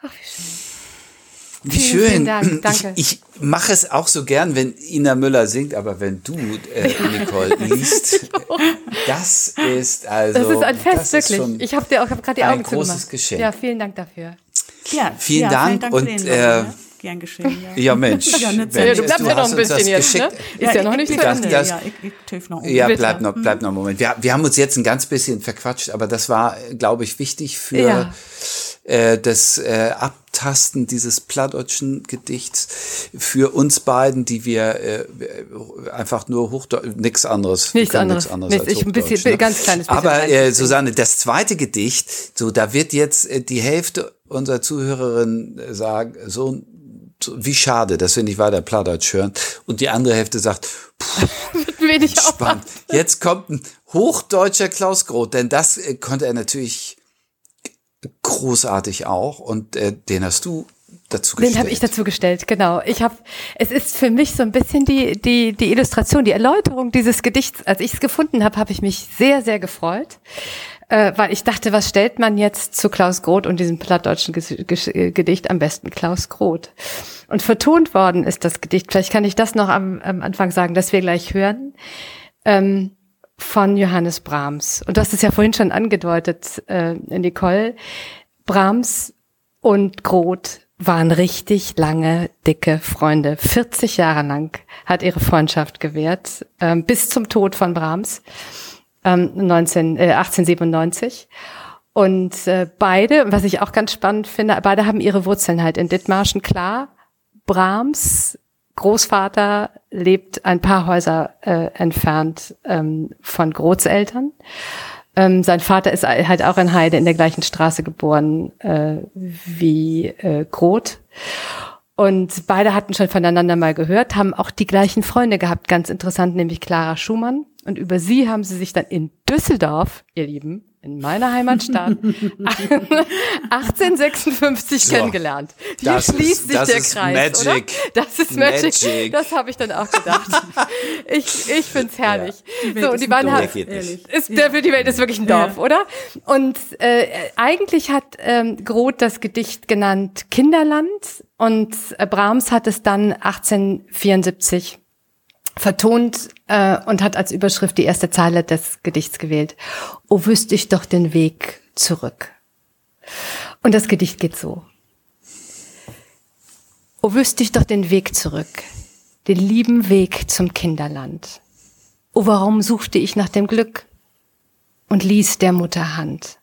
Ach, wie schön. Wie Vielen, schön. vielen Dank. Danke. Ich, ich mache es auch so gern, wenn Ina Müller singt, aber wenn du, äh, Nicole, *laughs* liest, das ist also. Das ist ein Fest, das ist wirklich. Ich habe dir auch hab gerade die ein Augen großes zugemacht. Geschenk. Ja, vielen Dank dafür. Ja, Vielen ja, Dank für und, den äh, ne? Gern geschehen, ja. Ja, Mensch. *laughs* Ja. Mensch, Ja, du bleibst ja noch ein bisschen jetzt, ne? geschickt. Ist ja noch nicht ich, zu ich, Ende. das- Ja, ich, ich noch um. Ja, bleib noch, bleib noch einen Moment. Wir, wir haben uns jetzt ein ganz bisschen verquatscht, aber das war, glaube ich, wichtig für Ja. äh, das äh, Abtasten dieses plattdeutschen Gedichts für uns beiden, die wir äh, einfach nur Hochdeutsch, nichts anderes. Nichts anderes. Nichts anderes Nichts, als ich ein bisschen- ne? ganz kleines bisschen Aber äh. Susanne, das zweite Gedicht, so da wird jetzt äh, die Hälfte unserer Zuhörerinnen äh, sagen, so so, wie schade, dass wir nicht weiter Plattdeutsch hören. Und die andere Hälfte sagt, *laughs* Wenig Spannend. Jetzt kommt ein hochdeutscher Klaus Groth, denn das äh, konnte er natürlich großartig auch und äh, den hast du dazu gestellt. Den habe ich dazu gestellt, genau. Ich habe, es ist für mich so ein bisschen die die die Illustration, die Erläuterung dieses Gedichts. Als ich es gefunden habe, habe ich mich sehr sehr gefreut, äh, weil ich dachte, was stellt man jetzt zu Klaus Groth und diesem plattdeutschen äh, Gedicht am besten Klaus Groth. Und vertont worden ist das Gedicht. Vielleicht kann ich das noch am, am Anfang sagen, dass wir gleich hören. Ähm, von Johannes Brahms. Und du hast es ja vorhin schon angedeutet, äh, Nicole. Brahms und Groth waren richtig lange, dicke Freunde. 40 Jahre lang hat ihre Freundschaft gewährt, ähm, bis zum Tod von Brahms, ähm, 19, äh, 1897. Und äh, beide, was ich auch ganz spannend finde, beide haben ihre Wurzeln halt in Dithmarschen, klar. Brahms Großvater lebt ein paar Häuser äh, entfernt ähm, von Großeltern. Ähm, sein Vater ist halt auch in Heide in der gleichen Straße geboren äh, wie äh, Groth. Und beide hatten schon voneinander mal gehört, haben auch die gleichen Freunde gehabt, ganz interessant, nämlich Clara Schumann. Und über sie haben sie sich dann in Düsseldorf, ihr Lieben, in meiner Heimatstadt, *laughs* 1856 So. kennengelernt. Hier Das ist- schließt sich das der ist Kreis, Magic. oder? Das ist Magic. Magic. Das habe ich dann auch gedacht. ich ich find's herrlich. Welt So, und ist die beiden Dorf, haben, ist, der, die Welt ist wirklich ein Dorf, Ja. oder? Und äh, eigentlich hat ähm, Groth das Gedicht genannt Kinderland und äh, Brahms hat es dann 1874 vertont äh, und hat als Überschrift die erste Zeile des Gedichts gewählt. O wüsste ich doch den Weg zurück. Und das Gedicht geht so. O wüsste ich doch den Weg zurück, den lieben Weg zum Kinderland. O warum suchte ich nach dem Glück und ließ der Mutter Hand?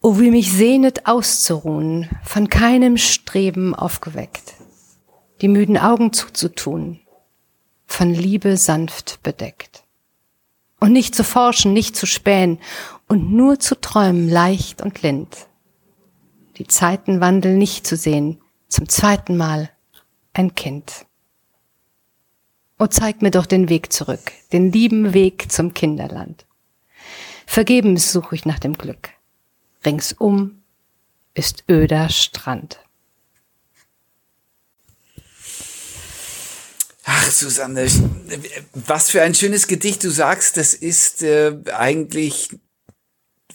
O wie mich sehnet auszuruhen, von keinem Streben aufgeweckt. die müden Augen zuzutun, von Liebe sanft bedeckt. Und nicht zu forschen, nicht zu spähen und nur zu träumen leicht und lind. Die Zeitenwandel nicht zu sehen, zum zweiten Mal ein Kind. O zeig mir doch den Weg zurück, den lieben Weg zum Kinderland. Vergebens suche ich nach dem Glück. Ringsum ist öder Strand. Ach, Susanne, was für ein schönes Gedicht du sagst. Das ist äh, eigentlich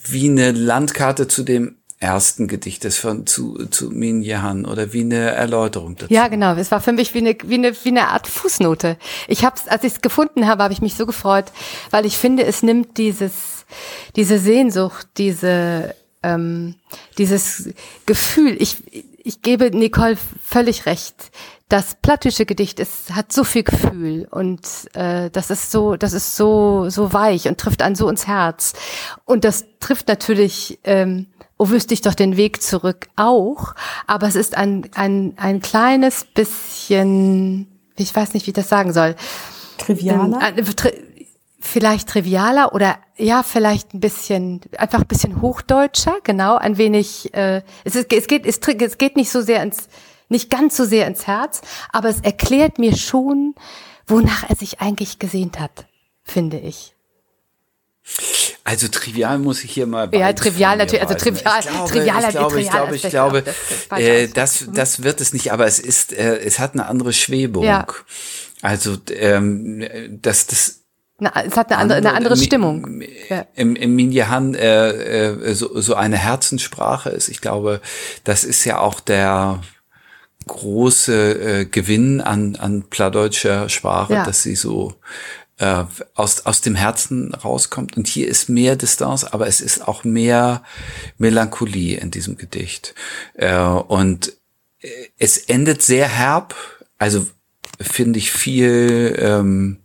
wie eine Landkarte zu dem ersten Gedicht des von zu zu Min Jahan oder wie eine Erläuterung dazu. Ja, genau. Es war für mich wie eine wie eine wie eine Art Fußnote. Ich habe als ich es gefunden habe, habe ich mich so gefreut, weil ich finde, es nimmt dieses diese Sehnsucht, diese ähm, dieses Gefühl. Ich ich gebe Nicole völlig recht das plattische Gedicht ist, hat so viel Gefühl und äh, das ist so, das ist so so weich und trifft einen so ins Herz. Und das trifft natürlich, ähm, oh wüsste ich doch den Weg zurück auch, aber es ist ein ein ein kleines bisschen, ich weiß nicht, wie ich das sagen soll, trivialer. Ähm, tri vielleicht trivialer oder ja, vielleicht ein bisschen, einfach ein bisschen hochdeutscher, genau, ein wenig, äh, es, ist, es geht, es, es geht nicht so sehr ins, nicht ganz so sehr ins Herz, aber es erklärt mir schon, wonach er sich eigentlich gesehnt hat, finde ich. Also trivial muss ich hier mal. Ja, trivial natürlich, also trivial, ich glaube, trivialer ich glaube, ich glaube, ich glaube, das, äh, das, das wird es nicht, aber es ist, äh, es hat eine andere Schwebung. Ja. Also ähm, das, das na, es hat eine andere, eine andere Stimmung. Ja. Im, im Minyahan äh, äh, so, so eine Herzenssprache ist. Ich glaube, das ist ja auch der große äh, Gewinn an, an plattdeutscher Sprache, ja. dass sie so äh, aus, aus dem Herzen rauskommt. Und hier ist mehr Distanz, aber es ist auch mehr Melancholie in diesem Gedicht. Äh, und äh, es endet sehr herb, also finde ich viel ähm, äh,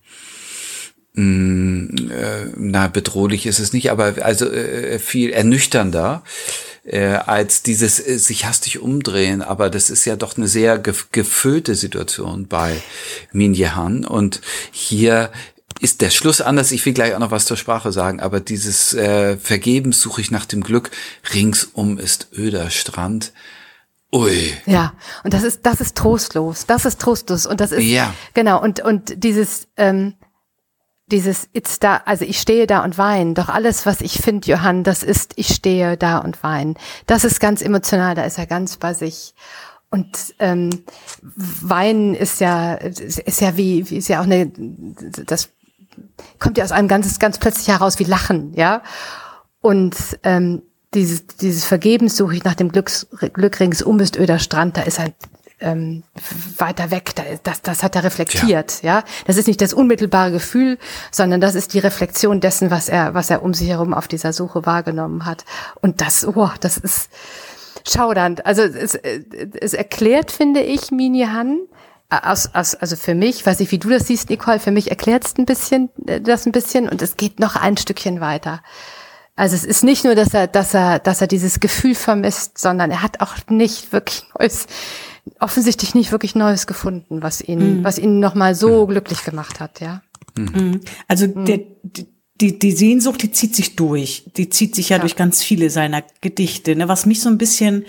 na bedrohlich ist es nicht, aber also äh, viel ernüchternder äh, als dieses äh, sich hastig umdrehen. Aber das ist ja doch eine sehr gefüllte Situation bei Min Yehan. Und hier ist der Schluss anders. Ich will gleich auch noch was zur Sprache sagen, aber dieses äh, Vergebens suche ich nach dem Glück. Ringsum ist öder Strand. Ui. Ja, und das ist das ist trostlos. Das ist trostlos und das ist ja. genau und und dieses ähm, dieses It's da, also ich stehe da und weine. Doch alles, was ich finde, Johann, das ist, ich stehe da und weine. Das ist ganz emotional, da ist er ganz bei sich. Und ähm, Weinen ist ja, ist ja wie, ist ja auch eine, das kommt ja aus einem ganz, ganz plötzlich heraus wie Lachen, ja. Und ähm, dieses, dieses Vergebens suche ich nach dem Glücks, Glück ringsum ist öder Strand, da ist ein ähm, weiter weg. Das, das hat er reflektiert, ja. ja. Das ist nicht das unmittelbare Gefühl, sondern das ist die Reflexion dessen, was er, was er um sich herum auf dieser Suche wahrgenommen hat. Und das, oh, das ist schaudernd. Also es, es erklärt, finde ich, Mini Han, aus, aus, also für mich, weiß ich, wie du das siehst, Nicole, für mich erklärt es ein bisschen, äh, das ein bisschen und es geht noch ein Stückchen weiter. Also es ist nicht nur, dass er, dass er, dass er dieses Gefühl vermisst, sondern er hat auch nicht wirklich neues, offensichtlich nicht wirklich Neues gefunden, was ihn, mhm. was ihn nochmal so mhm. glücklich gemacht hat, ja. Mhm. Also mhm. der, die, die Sehnsucht, die zieht sich durch. Die zieht sich ja, ja. durch ganz viele seiner Gedichte. Ne? Was mich so ein bisschen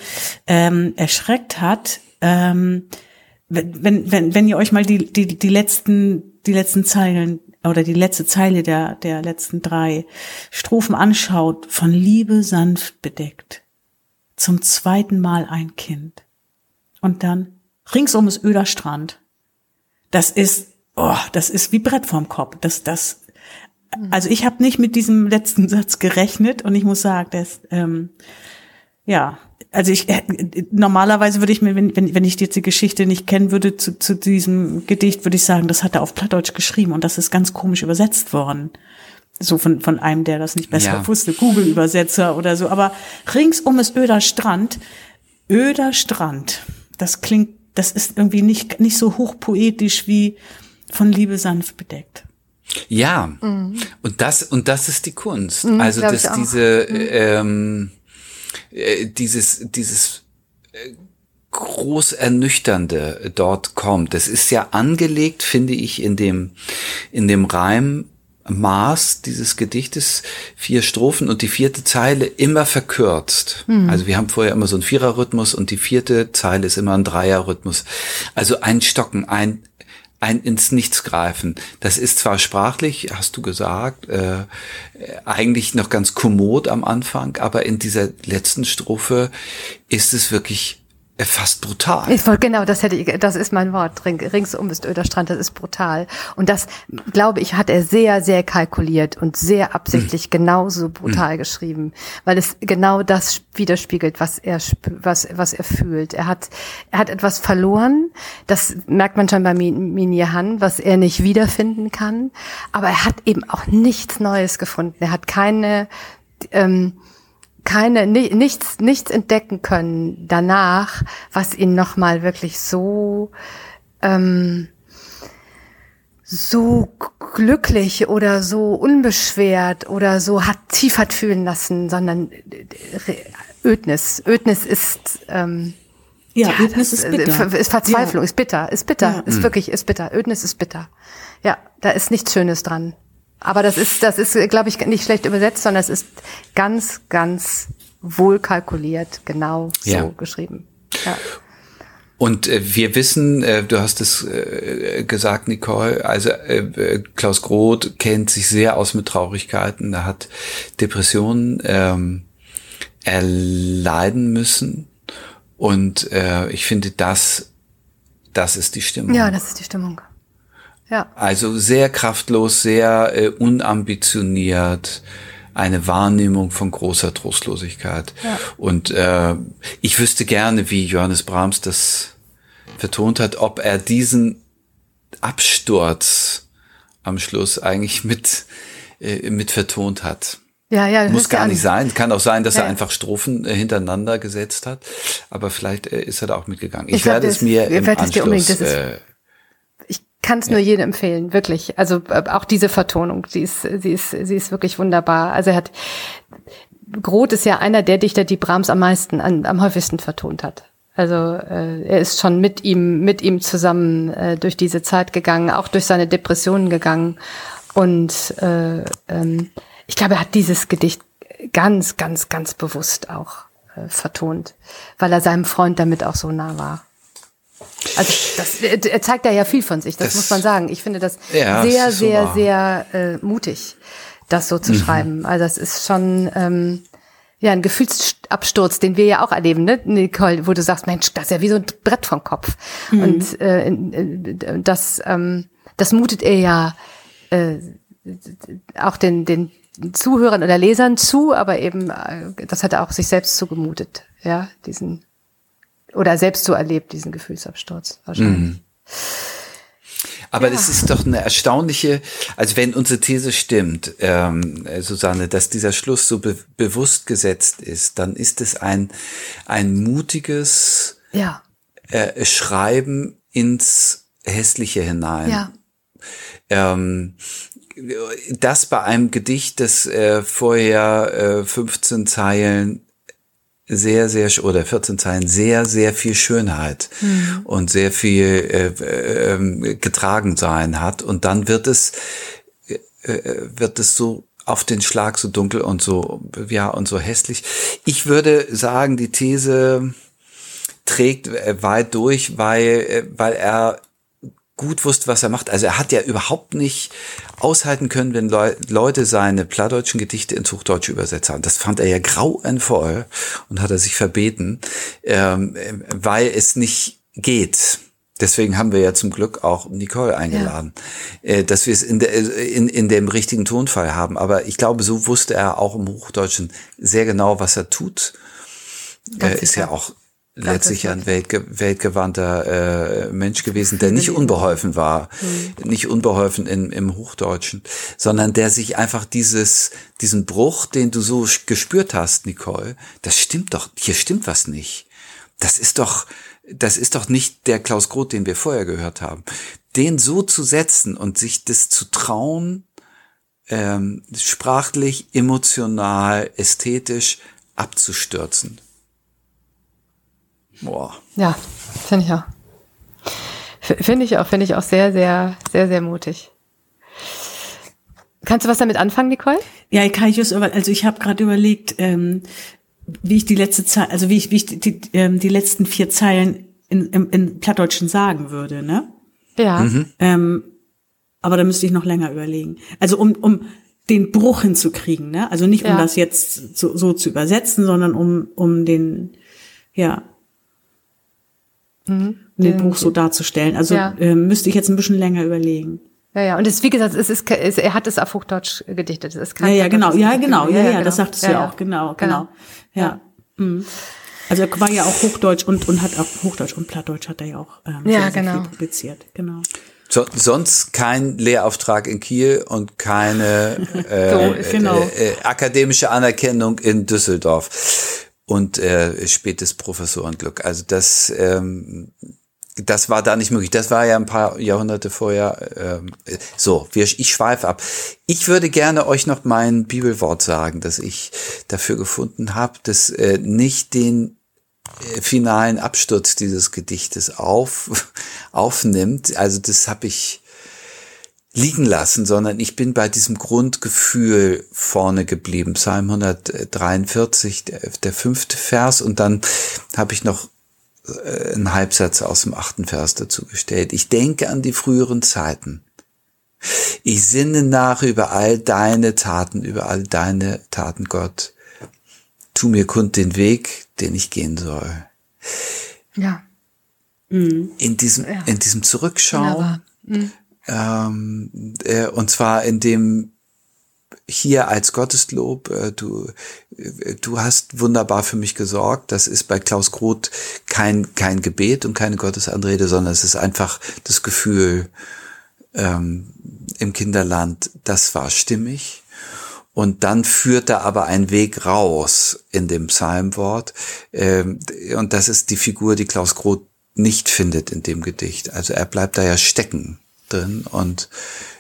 ähm, erschreckt hat, ähm, wenn, wenn, wenn ihr euch mal die, die, die letzten, die letzten Zeilen oder die letzte Zeile der, der letzten drei Strophen anschaut, von Liebe sanft bedeckt. Zum zweiten Mal ein Kind. Und dann ringsum ist öder Strand. Das ist, oh, das ist wie Brett vorm Kopf. Das, das, also ich habe nicht mit diesem letzten *laughs* Satz gerechnet und ich muss sagen, das, ähm, ja, also ich äh, normalerweise würde ich mir, wenn, wenn, wenn ich jetzt die Geschichte nicht kennen würde zu, zu diesem Gedicht, würde ich sagen, das hat er auf Plattdeutsch geschrieben und das ist ganz komisch übersetzt worden. So von, von einem, der das nicht besser ja. wusste, Google-Übersetzer oder so. Aber ringsum ist öder Strand. Öder Strand das klingt, das ist irgendwie nicht, nicht so hochpoetisch wie von Liebe sanft bedeckt. Ja, mhm. und das und das ist die Kunst. Mhm, also dass diese mhm. ähm, äh, dieses dieses äh, groß ernüchternde dort kommt. Das ist ja angelegt, finde ich, in dem, in dem Reim Maß dieses Gedichtes, vier Strophen und die vierte Zeile immer verkürzt. Mhm. Also wir haben vorher immer so einen Viererrhythmus und die vierte Zeile ist immer ein Dreierrhythmus. Also ein Stocken, ein ein ins Nichts greifen. Das ist zwar sprachlich, hast du gesagt, äh, eigentlich noch ganz kommod am Anfang, aber in dieser letzten Strophe ist es wirklich fast brutal. Ich genau, das hätte ich, das ist mein Wort. ringsum ist öder Strand, das ist brutal. Und das, glaube ich, hat er sehr, sehr kalkuliert und sehr absichtlich mhm. genauso brutal mhm. geschrieben, weil es genau das widerspiegelt, was er, was, was er fühlt. Er hat, er hat etwas verloren. Das merkt man schon bei Minyahan, was er nicht wiederfinden kann. Aber er hat eben auch nichts Neues gefunden. Er hat keine, ähm, keine nichts nichts entdecken können danach, was ihn noch mal wirklich so ähm, so glücklich oder so unbeschwert oder so hat tief hat fühlen lassen, sondern Ödnis. Ödnis ist ähm, ja, ja Ödnis ist bitter. Ist Verzweiflung, ja. ist bitter, ist bitter, ja. ist wirklich, ist bitter. Ödnis ist bitter. Ja, da ist nichts Schönes dran. Aber das ist, das ist, glaube ich, nicht schlecht übersetzt, sondern es ist ganz, ganz wohl kalkuliert, genau so ja. geschrieben. Ja. Und äh, wir wissen, äh, du hast es äh, gesagt, Nicole, also äh, Klaus Groth kennt sich sehr aus mit Traurigkeiten. Er hat Depressionen ähm, erleiden müssen. Und äh, ich finde, das, das ist die Stimmung. Ja, das ist die Stimmung. Ja. Also sehr kraftlos, sehr äh, unambitioniert, eine Wahrnehmung von großer Trostlosigkeit. Ja. Und äh, ich wüsste gerne, wie Johannes Brahms das vertont hat, ob er diesen Absturz am Schluss eigentlich mit, äh, mit vertont hat. Ja, ja, Muss gar nicht sein. Kann auch sein, dass ja. er einfach Strophen äh, hintereinander gesetzt hat. Aber vielleicht äh, ist er da auch mitgegangen. Ich, ich werde es mir im Anschluss äh, kann es ja. nur jedem empfehlen, wirklich. Also äh, auch diese Vertonung, sie ist, sie ist, sie ist wirklich wunderbar. Also er hat Groth ist ja einer der Dichter, die Brahms am meisten, an, am häufigsten vertont hat. Also äh, er ist schon mit ihm, mit ihm zusammen äh, durch diese Zeit gegangen, auch durch seine Depressionen gegangen. Und äh, ähm, ich glaube, er hat dieses Gedicht ganz, ganz, ganz bewusst auch äh, vertont, weil er seinem Freund damit auch so nah war. Also das, er zeigt da ja viel von sich, das, das muss man sagen. Ich finde das ja, sehr, das sehr, so sehr äh, mutig, das so zu mhm. schreiben. Also das ist schon ähm, ja ein Gefühlsabsturz, den wir ja auch erleben, ne, Nicole, wo du sagst, Mensch, das ist ja wie so ein Brett vom Kopf. Mhm. Und äh, das, ähm, das mutet er ja äh, auch den, den Zuhörern oder Lesern zu, aber eben, äh, das hat er auch sich selbst zugemutet, ja, diesen oder selbst so erlebt, diesen Gefühlsabsturz wahrscheinlich. Mhm. Aber ja. das ist doch eine erstaunliche, also wenn unsere These stimmt, ähm, Susanne, dass dieser Schluss so be bewusst gesetzt ist, dann ist es ein, ein mutiges ja. äh, Schreiben ins Hässliche hinein. Ja. Ähm, das bei einem Gedicht, das äh, vorher äh, 15 Zeilen sehr, sehr, oder 14 Zeilen, sehr, sehr viel Schönheit mhm. und sehr viel äh, äh, getragen sein hat. Und dann wird es, äh, äh, wird es so auf den Schlag so dunkel und so, ja, und so hässlich. Ich würde sagen, die These trägt äh, weit durch, weil, äh, weil er gut wusste, was er macht. Also er hat ja überhaupt nicht aushalten können, wenn Le Leute seine plattdeutschen Gedichte ins Hochdeutsche übersetzt haben. Das fand er ja grauenvoll und hat er sich verbeten, ähm, weil es nicht geht. Deswegen haben wir ja zum Glück auch Nicole eingeladen, ja. äh, dass wir es in, der, in, in dem richtigen Tonfall haben. Aber ich glaube, so wusste er auch im Hochdeutschen sehr genau, was er tut. Äh, ist ja auch letztlich ein weltge weltgewandter äh, Mensch gewesen, der nicht unbeholfen war, mhm. nicht unbeholfen in, im Hochdeutschen, sondern der sich einfach dieses, diesen Bruch, den du so gespürt hast, Nicole, das stimmt doch, hier stimmt was nicht. Das ist doch, das ist doch nicht der Klaus Groth, den wir vorher gehört haben. Den so zu setzen und sich das zu trauen, ähm, sprachlich, emotional, ästhetisch abzustürzen Boah. Ja, finde ich auch. Finde ich auch, finde ich auch sehr, sehr, sehr, sehr mutig. Kannst du was damit anfangen, Nicole? Ja, kann ich es also ich habe gerade überlegt, ähm, wie ich die letzte Zeit, also wie ich, wie ich die, die, ähm, die letzten vier Zeilen in, in, in Plattdeutschen sagen würde, ne? Ja. Mhm. Ähm, aber da müsste ich noch länger überlegen. Also um, um den Bruch hinzukriegen, ne? Also nicht um Ja. das jetzt so, so zu übersetzen, sondern um, um den, ja, um den Bruch so darzustellen. Also Ja. ähm, müsste ich jetzt ein bisschen länger überlegen. Ja, ja. Und es, wie gesagt, es ist, es, er hat es auf Hochdeutsch gedichtet. Es ist kein Ja, ja, genau, ja, genau, kein- ja, ja, das sagtest du ja auch, genau, genau. Ja. Mhm. Also er war ja auch Hochdeutsch und, und hat auch Hochdeutsch und Plattdeutsch hat er ja auch ähm, Ja, sehr, sehr genau. viel publiziert, genau. So, sonst kein Lehrauftrag in Kiel und keine *laughs* äh, So, genau. äh, äh, akademische Anerkennung in Düsseldorf und äh, spätes Professorenglück. Also das, ähm, das war da nicht möglich. Das war ja ein paar Jahrhunderte vorher. Ähm, so, wir, ich schweife ab. Ich würde gerne euch noch mein Bibelwort sagen, das ich dafür gefunden habe, das äh, nicht den äh, finalen Absturz dieses Gedichtes auf, *laughs* aufnimmt. Also das habe ich liegen lassen, sondern ich bin bei diesem Grundgefühl vorne geblieben. Psalm 143, der, der fünfte Vers und dann habe ich noch äh, einen Halbsatz aus dem achten Vers dazu gestellt. Ich denke an die früheren Zeiten. Ich sinne nach über all deine Taten, über all deine Taten, Gott. Tu mir kund den Weg, den ich gehen soll. Ja. In diesem, in diesem Zurückschauen, Wunderbar. Ähm, äh, und zwar in dem hier als Gotteslob, äh, du, äh, du hast wunderbar für mich gesorgt. Das ist bei Klaus Groth kein, kein Gebet und keine Gottesanrede, sondern es ist einfach das Gefühl ähm, im Kinderland, das war stimmig. Und dann führt da aber ein Weg raus in dem Psalmwort. Ähm, und das ist die Figur, die Klaus Groth nicht findet in dem Gedicht. Also er bleibt da ja stecken drin. Und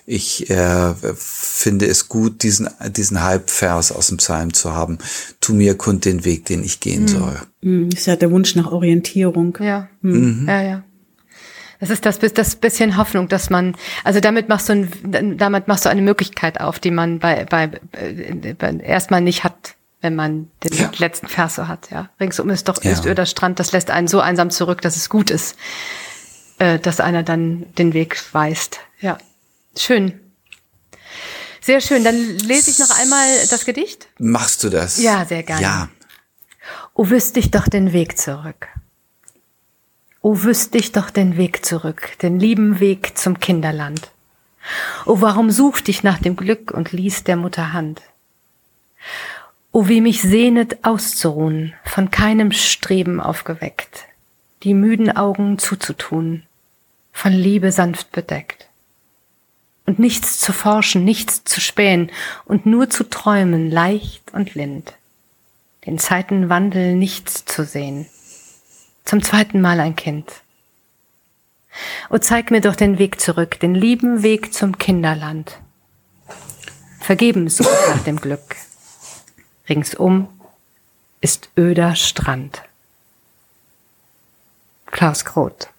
ich äh, finde es gut, diesen, diesen Halbvers aus dem Psalm zu haben. Tu mir kund den Weg, den ich gehen soll. Mhm. Ist ja der Wunsch nach Orientierung. Ja. Ja, ja. Das ist das, das bisschen Hoffnung, dass man, also damit machst du, ein, damit machst du eine Möglichkeit auf, die man bei, bei, bei erstmal nicht hat, wenn man den Ja. letzten Vers so hat, ja. Ringsum ist doch, Ja. ist öder Strand, das lässt einen so einsam zurück, dass es gut ist, äh, dass einer dann den Weg weist. Ja. Schön. Sehr schön. Dann lese ich noch einmal das Gedicht. Machst du das? Ja, sehr gerne. Ja. O wüsste ich doch den Weg zurück. O wüsste ich doch den Weg zurück, den lieben Weg zum Kinderland. O warum sucht ich nach dem Glück und ließ der Mutter Hand? O wie mich sehnet auszuruhen, von keinem Streben aufgeweckt, die müden Augen zuzutun, von Liebe sanft bedeckt. Und nichts zu forschen, nichts zu spähen und nur zu träumen, leicht und lind den Zeitenwandel nichts zu sehen. Zum zweiten Mal ein Kind. O zeig mir doch den Weg zurück, den lieben Weg zum Kinderland. Vergebens sucht nach dem Glück. Ringsum ist öder Strand. Klaus Groth.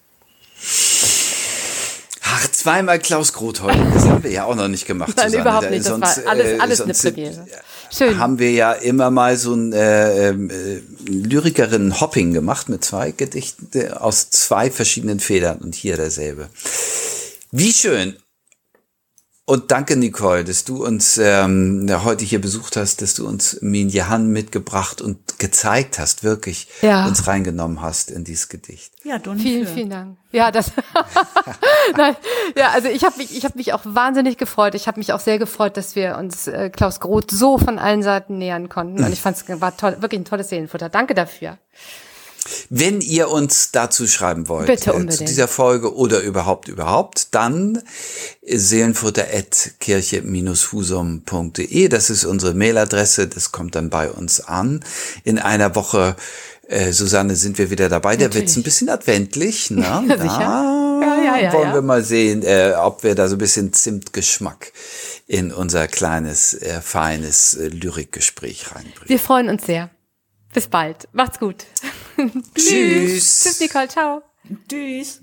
Ach, zweimal Klaus Groth heute. Das haben wir ja auch noch nicht gemacht. Nein, Susanne. überhaupt nicht. Das sonst, war alles- äh, alles eine Premiere. Schön. Haben wir ja immer mal so ein äh, ähm, äh, Lyrikerinnen-Hopping gemacht mit zwei Gedichten äh, aus zwei verschiedenen Federn und hier derselbe. Wie schön. Und danke, Nicole, dass du uns ähm, heute hier besucht hast, dass du uns Min Jahan mitgebracht und gezeigt hast, wirklich Ja. uns reingenommen hast in dieses Gedicht. Ja, Don Vielen, für. vielen Dank. Ja, das. *laughs* Nein, ja, also ich habe mich, ich habe mich auch wahnsinnig gefreut. Ich habe mich auch sehr gefreut, dass wir uns äh, Klaus Groth so von allen Seiten nähern konnten. Und ich fand es war toll, wirklich ein tolles Seelenfutter. Danke dafür. Wenn ihr uns dazu schreiben wollt, äh, zu dieser Folge oder überhaupt überhaupt, dann seelenfutter.kirche-husum.de. Das ist unsere Mailadresse. Das kommt dann bei uns an. In einer Woche, äh, Susanne, sind wir wieder dabei. Der wird's ein bisschen adventlich. *laughs* Ne? Ja. Da Ja, ja, ja, wollen wir mal sehen, äh, ob wir da so ein bisschen Zimtgeschmack in unser kleines, äh, feines äh, Lyrikgespräch reinbringen. Wir freuen uns sehr. Bis bald. Macht's gut. *laughs* Tschüss. Tschüss, Nicole. Ciao. Tschüss.